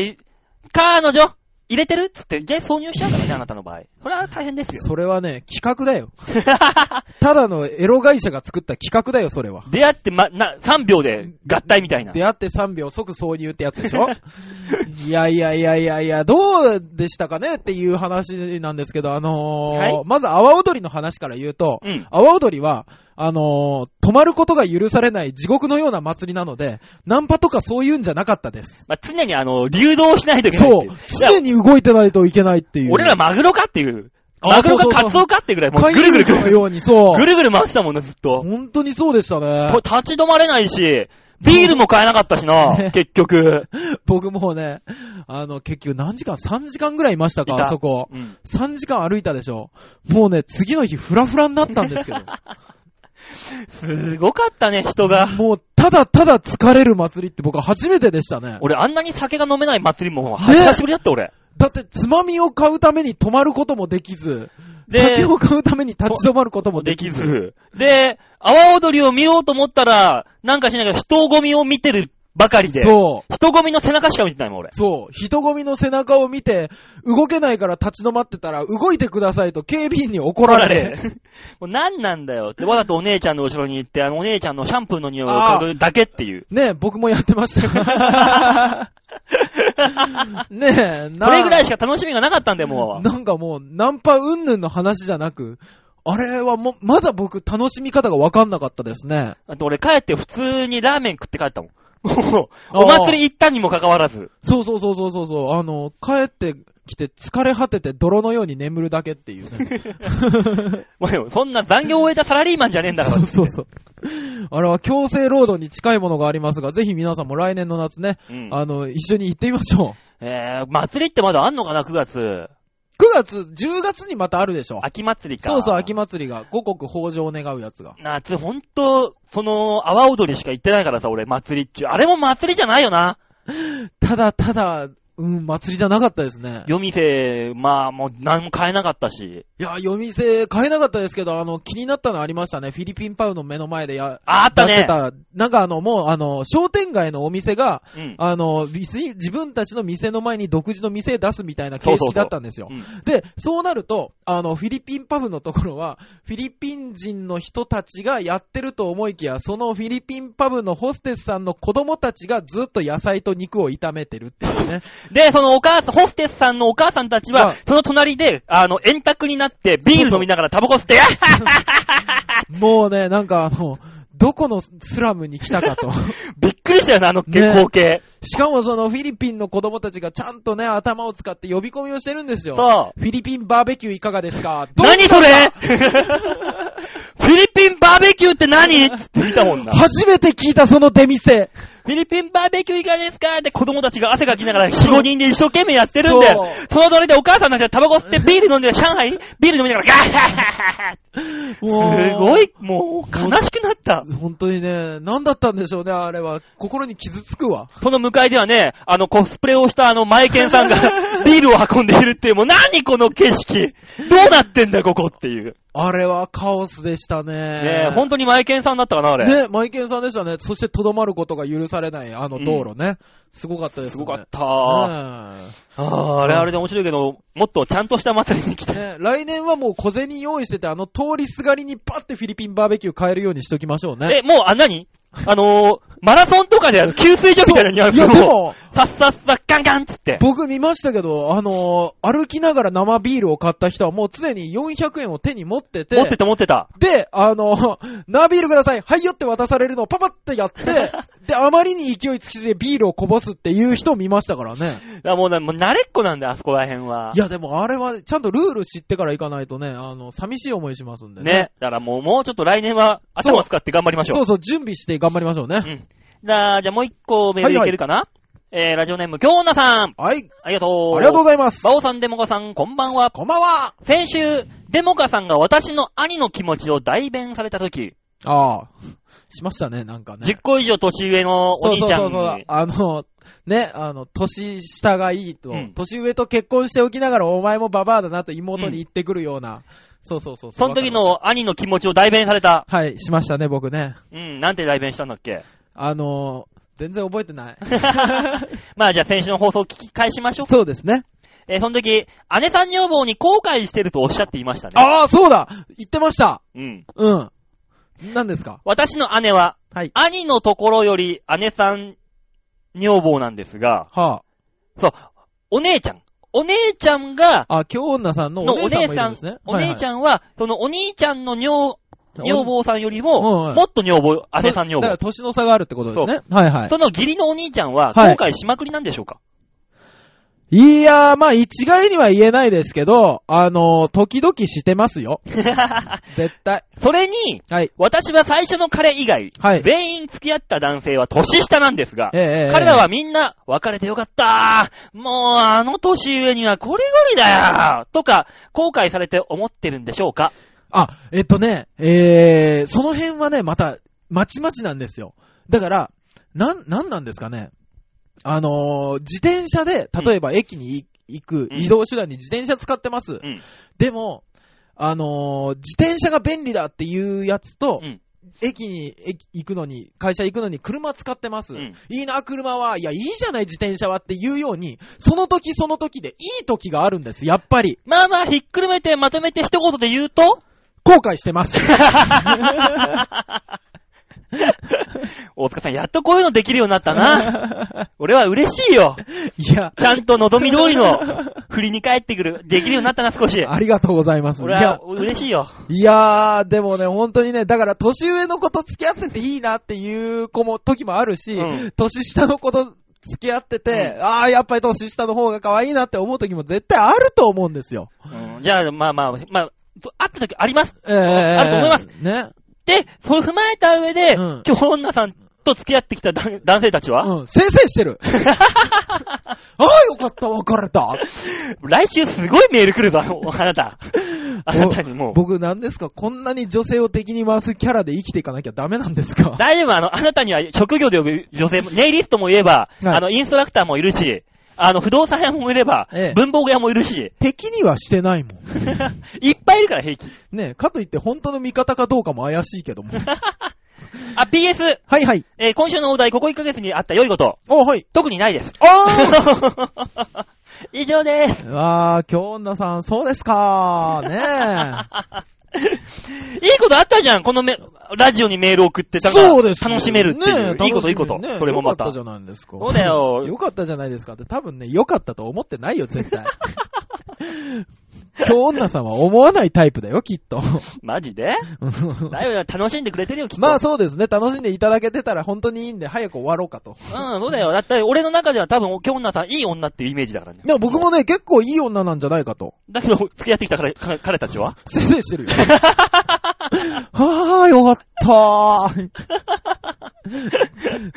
彼女、入れてる？っつって、じゃあ挿入しちゃうからね、あなたの場合。これは大変ですよ。それはね、企画だよ。ただのエロ会社が作った企画だよ、それは。出会ってま、な、3秒で合体みたいな。出会って3秒即挿入ってやつでしょ？いやいやいやいやいや、どうでしたかねっていう話なんですけど、あのーはいまず阿波踊りの話から言うと、うん。阿波踊りは、あのー止まることが許されない地獄のような祭りなので、ナンパとかそういうんじゃなかったです。まあ、常にあの、流動しないといけないそう常に動いてないといけないっていう。俺らマグロかっていう。あマグロかカツオかってぐらい、もう海ぐるぐるぐる。ように、そう。ぐるぐる回してたもんね、ずっと。本当にそうでしたね。と立ち止まれないし、ビールも買えなかったしなね、結局。僕もうね、あの、結局何時間 ?3 時間ぐらいいましたかあそこ。うん。3時間歩いたでしょ。もうね、次の日フラフラになったんですけど。すごかったね、人が。もう、ただただ疲れる祭りって僕は初めてでしたね。俺、あんなに酒が飲めない祭りも、ね久しぶりだった、俺。だって、つまみを買うために止まることもできず、で酒を買うために立ち止まることもででききず。ず。で、阿波踊りを見ようと思ったら、なんかしないけど、人混みを見てるばかりで。そう。人混みの背中しか見てないもん、俺。そう。人混みの背中を見て、動けないから立ち止まってたら、動いてくださいと警備員に怒られ。もう何なんだよって、わざとお姉ちゃんの後ろに行って、あのお姉ちゃんのシャンプーの匂いを嗅ぐだけっていう。ね僕もやってましたよ。ねえ、なこれぐらいしか楽しみがなかったんだよ、もう。なんかもう、ナンパ云々の話じゃなく、あれはもう、まだ僕楽しみ方がわかんなかったですね。あと俺帰って普通にラーメン食って帰ったもん。お祭り行ったにもかかわらず。そうそうそうそうそうそう、あの、帰ってきて疲れ果てて泥のように眠るだけっていうね。そんな残業を終えたサラリーマンじゃねえんだから。そうそう。あれは強制労働に近いものがありますが、ぜひ皆さんも来年の夏ね、うんあの、一緒に行ってみましょう。えー、祭りってまだあんのかな、9月。9月、10月にまたあるでしょ。秋祭りか。そうそう、秋祭りが、五穀豊穣を願うやつが。夏、ほんと、その、阿波踊りしか行ってないからさ、俺、祭りっちゅう。あれも祭りじゃないよな。ただただ、うん、祭りじゃなかったですね。夜店、まあ、もう何も買えなかったし。いや、夜店買えなかったですけど、あの、気になったのありましたね。フィリピンパウの目の前でや、あ、あったね。た。なんかあの、もう、あの、商店街のお店が、うん。あの、店自分たちの店の前に独自の店出すみたいな形式だったんですよ。うんで、そうなると、あの、フィリピンパブのところは、フィリピン人の人たちがやってると思いきや、そのフィリピンパブのホステスさんの子供たちがずっと野菜と肉を炒めてるっていうね。で、そのお母さん、ホステスさんのお母さんたちは、はいその隣で、あの、円卓になって、ビール飲みながらタバコ吸って、もうね、なんかあの、どこのスラムに来たかと。びっくりしたよな、あのね光景。しかもそのフィリピンの子供たちがちゃんとね、頭を使って呼び込みをしてるんですよ。そう。フィリピンバーベキューいかがですか？何それ？フィリピンバーベキューって何？つ って見たもんな。フ初めて聞いたその出店。ィリピンバーベキューいかがですか？って子供たちが汗かきながら4、5人で一生懸命やってるんだよ。その隣でお母さんたちがタバコ吸ってビール飲んで、上海ビール飲みながらガッハッハッハッすごい。い、もう悲しくなった。本当にね、何だったんでしょうね、あれは。心に傷つくわ。その向かいではね、あのコスプレをしたあのマイケンさんがビールを運んでいるっていう、もう何この景色どうなってんだここっていう。あれはカオスでしたね。ねえ、本当にマイケンさんだったかな、あれ。ね、マイケンさんでしたね。そして、とどまることが許されない、あの道路ね。すごかったですね。すごかった。ねああ、あれあれで面白いけど、もっとちゃんとした祭りに来て。ね来年はもう小銭用意してて、あの通りすがりにパッてフィリピンバーベキュー買えるようにしときましょうね。え、もう、あ、何？あのー、マラソンとかである給水所みたいなニュアンスいや、でも、も、さっさっさ、ガンガンっつって。僕見ましたけど、あのー歩きながら生ビールを買った人はもう常に400円を手に持ってて、持ってた持ってた。で、あの、生ビールください、はいよって渡されるのをパパってやって、で、あまりに勢いつきすぎてビールをこぼすっていう人を見ましたからね。いやもうな、もう慣れっこなんだよ、あそこら辺は。いや、でもあれはちゃんとルール知ってから行かないとね、あの、寂しい思いしますんでね。ね。だからもう、もうちょっと来年は頭を使って頑張りましょう。そうそう、準備して頑張りましょうね。うん。じゃあ、じゃあもう一個メールいけるかな、えー、ラジオネーム、京女さん。はい、ありがとう。ありがとうございます。バオさん、デモカさん、こんばんは。こんばんは。先週、デモカさんが私の兄の気持ちを代弁されたとき、ああ、しましたね、なんかね。10個以上年上のお兄ちゃんに、そうそうそうそう。あの、ね、あの、年下がいいと、うん年上と結婚しておきながらお前もババアだなと妹に言ってくるような。そうそうそう。その時。の兄の気持ちを代弁された。はい、しましたね、僕ね。うん、なんて代弁したんだっけ？あの、全然覚えてない。まあじゃあ先週の放送を聞き返しましょう。そうですね。えーその時、姉さん女房に後悔してるとおっしゃっていましたね。ああ、そうだ言ってましたうん。うん。何ですか？私の姉は、はい。兄のところより姉さん女房なんですが、はそう、お姉ちゃん。お姉ちゃんが、あ。あ、京女さんののお姉さんもいるんですね。お姉ちん、ゃんは、そのお兄ちゃんの女、女房さんよりうんも、はいもっと女房、姉さん女だから房。年の差があるってことですね。はいはい。その義理のお兄ちゃんは、後はい悔しまくりなんでしょうか、いやー、まあ一概には言えないですけど、あのー時々してますよ。絶対。それに、はい。私は最初の彼以外、はい全員付き合った男性は年下なんですが、ええええ彼らはみんな、別れてよかったもう、あの年上にはこりごりだよとか、後悔されて思ってるんでしょうか？あ、えっとね、えー、その辺はね、また、まちまちなんですよ。だから、なん、なんなんですかね。あのー自転車で、例えば駅に行くうん移動手段に自転車使ってます。うん。でも、あのー自転車が便利だっていうやつと、うん。駅に駅行くのに、会社行くのに車使ってます。うんいいな、車は。いや、いいじゃない、自転車はっていうように、その時その時でいい時があるんです、やっぱり。まあまあ、ひっくるめてまとめて一言で言うと、後悔してます。大塚さん、やっとこういうのできるようになったな。俺は嬉しいよ。いや、ちゃんと望み通りの振りに帰ってくる、できるようになったな、少し。ありがとうございます。俺は嬉しいよ。いや、ー、でもね、本当にね、だから年上の子と付き合ってていいなっていう子も、時もあるし、うん年下の子と付き合ってて、ああ、やっぱり年下の方が可愛いなって思う時も絶対あると思うんですよ。うんじゃあ、まあまあ、まあ、会った時あります。ええあると思います。ね。で、それを踏まえた上で、うん今日女さんと付き合ってきた男男性たちは、うん、先生してる。ああ、よかった、別れた。来週すごいメール来るぞ、あなた。あなたにもう。僕何ですか？こんなに女性を敵に回すキャラで生きていかなきゃダメなんですか？大丈夫、あの、あなたには職業で呼ぶ女性も、ネイリストもいれば、はいあの、インストラクターもいるし、あの、不動産屋もいれば、ええ文房具屋もいるし、敵にはしてないもん。いっぱいいるから平気。ねかといって本当の味方かどうかも怪しいけども。あ、PS、はいはい。えー今週のお題、ここ1ヶ月にあった良いこと、おはい。特にないです。あ 以上です。ーあー、京女さん、そうですかねいいことあったじゃん、このめ、ラジオにメール送って、え。なんかそうですよ。楽しめるっていう。ねえいいこといいこと。楽しめるねそれもまた。よかったじゃないですか。そうだよ よかったじゃないですかって、多分ね、よかったと思ってないよ、絶対。京女さんは思わないタイプだよ、きっと。マジで？だよ、楽しんでくれてるよ、きっと。まあそうですね、楽しんでいただけてたら本当にいいんで、早く終わろうかと。うん、そうだよ。だって、俺の中では多分、京女さん、いい女っていうイメージだからね。いや、僕もね、結構いい女なんじゃないかと。だけど、付き合ってきた彼か彼たちは？先生してるよ。はあ、よかった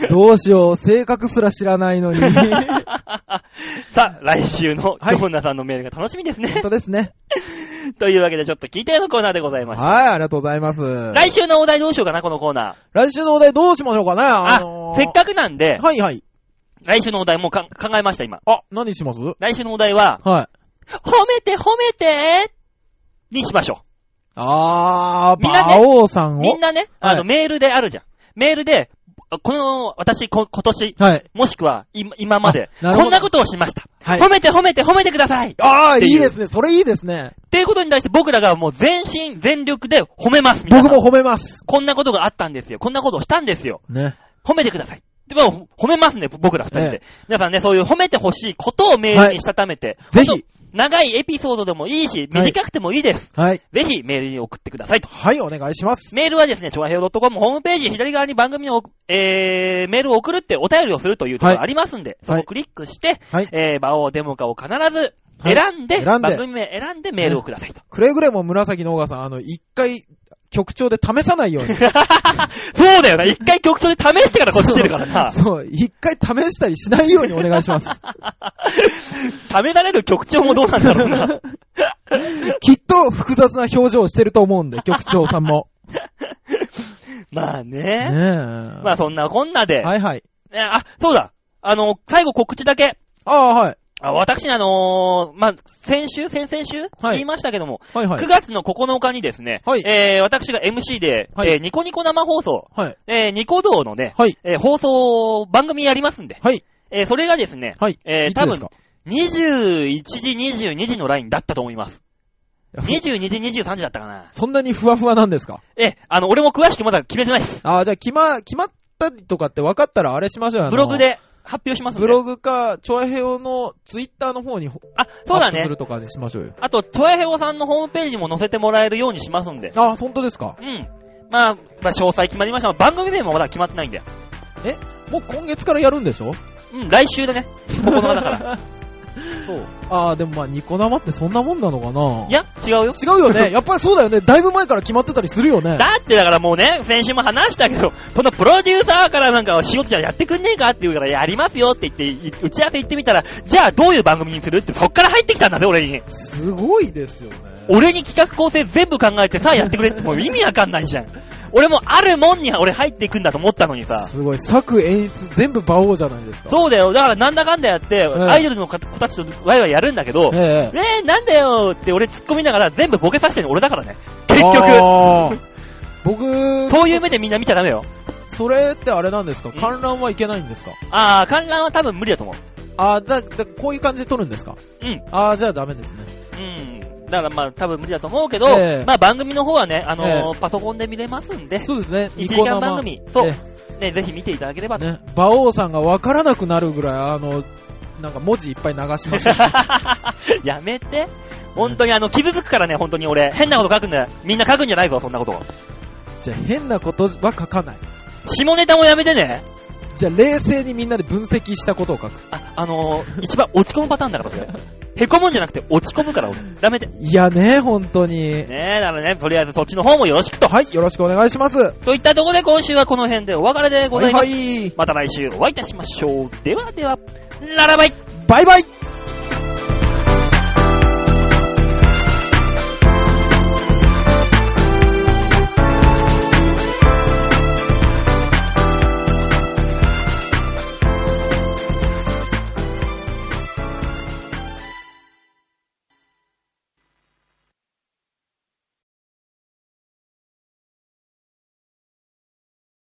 どうしよう、性格すら知らないのに。本 さあ、来週のはい京女さんのメールが楽しみですね。当ですね。というわけで、ちょっと聞いてのコーナーでございました。はい、ありがとうございます。来週のお題どうしようかな、このコーナー。来週のお題どうしましょうかねあ、のーせっかくなんで、はいはい。来週のお題もうか考えました、今。あ、何します？来週のお題は、はい。褒めて褒めてにしましょあー、みんなね馬王さんう。を？みんなね、あの、はいメールであるじゃん。メールで、この、私、こ今年、はい。もしくは、今今まで、あなるほどこんなことをしました。はい褒めて褒めて褒めてくださいあー、っていういいですね。それいいですね。っていうことに対して僕らがもう全身全力で褒めます。皆さん僕も褒めます。こんなことがあったんですよ。こんなことをしたんですよ。ね。褒めてください。でも、褒めますね、僕ら二人で。え皆さんね、そういう褒めてほしいことをメールにしたためて、ぜひ。長いエピソードでもいいし、はい短くてもいいです。はい。ぜひメールに送ってくださいと。はい、お願いします。メールはですね、ちょわへよ .com ホームページ左側に番組の、えー、メールを送るってお便りをするというところありますんで、そこをクリックして、はい。えー、場をデモカを必ずはい選んで、選んで番組名選んでメールをくださいと。くれぐれも紫のオーガさん、あの、一回、局長で試さないように。そうだよな。一回局長で試してからこっち来てるからな。そう、一回試したりしないようにお願いします。試される局長もどうなんだろうな。きっと複雑な表情をしてると思うんで、局長さんも。まあね。ねえ。まあそんなこんなで。はいはい。ねあ、そうだ。あの、最後告知だけ。ああ、はい。あ私ね、あのーまあ、先週、先々週、はい言いましたけども、はいはい9。月の9日にですね、はいえー、私が MC で、はいえーニコニコ生放送、はい。えー、ニコ動のね、はい。えー放送、番組やりますんで、はい。えー、それがですね、はい。えー、多分いつですか、21時、22時のラインだったと思います。22時、23時だったかな。そんなにふわふわなんですか？え、あの、俺も詳しくまだ決めてないです。あーじゃあ、決ま、決まったりとかって分かったらあれしましょうよ。ブログ。で発表しますんで。ブログか、チョアヘオのツイッターの方にほあ、そうだねする。とかにしましょうよ。あと、トヤヘオさんのホームページにも載せてもらえるようにしますんで。あー、本当ですか？うん。まあ、まあ、詳細決まりました。番組名もまだ決まってないんだよ。もう今月からやるんでしょ？うん、来週でね。9日だから。そう。あー、でもまあ、ニコ生ってそんなもんなのかな？いや、違うよ。違うよね。やっぱりそうだよね。だいぶ前から決まってたりするよね。だってだからもうね、先週も話したけど、このプロデューサーからなんか仕事じゃやってくんねえかって言うからやりますよって言って、い打ち合わせ行ってみたら、じゃあどういう番組にする？ってそっから入ってきたんだぜ、俺に。すごいですよね。俺に企画構成全部考えてさ、やってくれってもう意味わかんないじゃん。俺もあるもんに俺入っていくんだと思ったのにさ。すごい。作演出全部馬王じゃないですか。そうだよ。だからなんだかんだやって、えアイドルの子たちとワイワイやるんだけど、ええ。ねえ、なんだよって俺突っ込みながら全部ボケさせてるの俺だからね。結局。あ ー 僕、そういう目でみんな見ちゃダメよ。それってあれなんですか？ん観覧はいけないんですか？あー、観覧は多分無理だと思う。あーだ、だ、こういう感じで撮るんですか？うん。あー、じゃあダメですね。うん。だからまあ多分無理だと思うけど、ええまあ番組の方はね、あのーえパソコンで見れますんで、そうですね。1時間番組、そう、えね、ぜひ見ていただければと。ね、馬王さんがわからなくなるぐらい、あの、なんか文字いっぱい流しました。やめて。本当にあの、傷つくからね、本当に俺。変なこと書くんだよ。みんな書くんじゃないぞ、そんなこと。じゃあ変なことは書かない。下ネタもやめてね。じゃあ冷静にみんなで分析したことを書く。あ、あのー、一番落ち込むパターンだから、それ。へこむんじゃなくて落ち込むから、俺。ダメで。いやね、本当に。ねえ、だからね、とりあえずそっちの方もよろしくと。はい、よろしくお願いします。といったところで今週はこの辺でお別れでございます。はいはい。また来週お会いいたしましょう。ではでは、ララバイバイバイ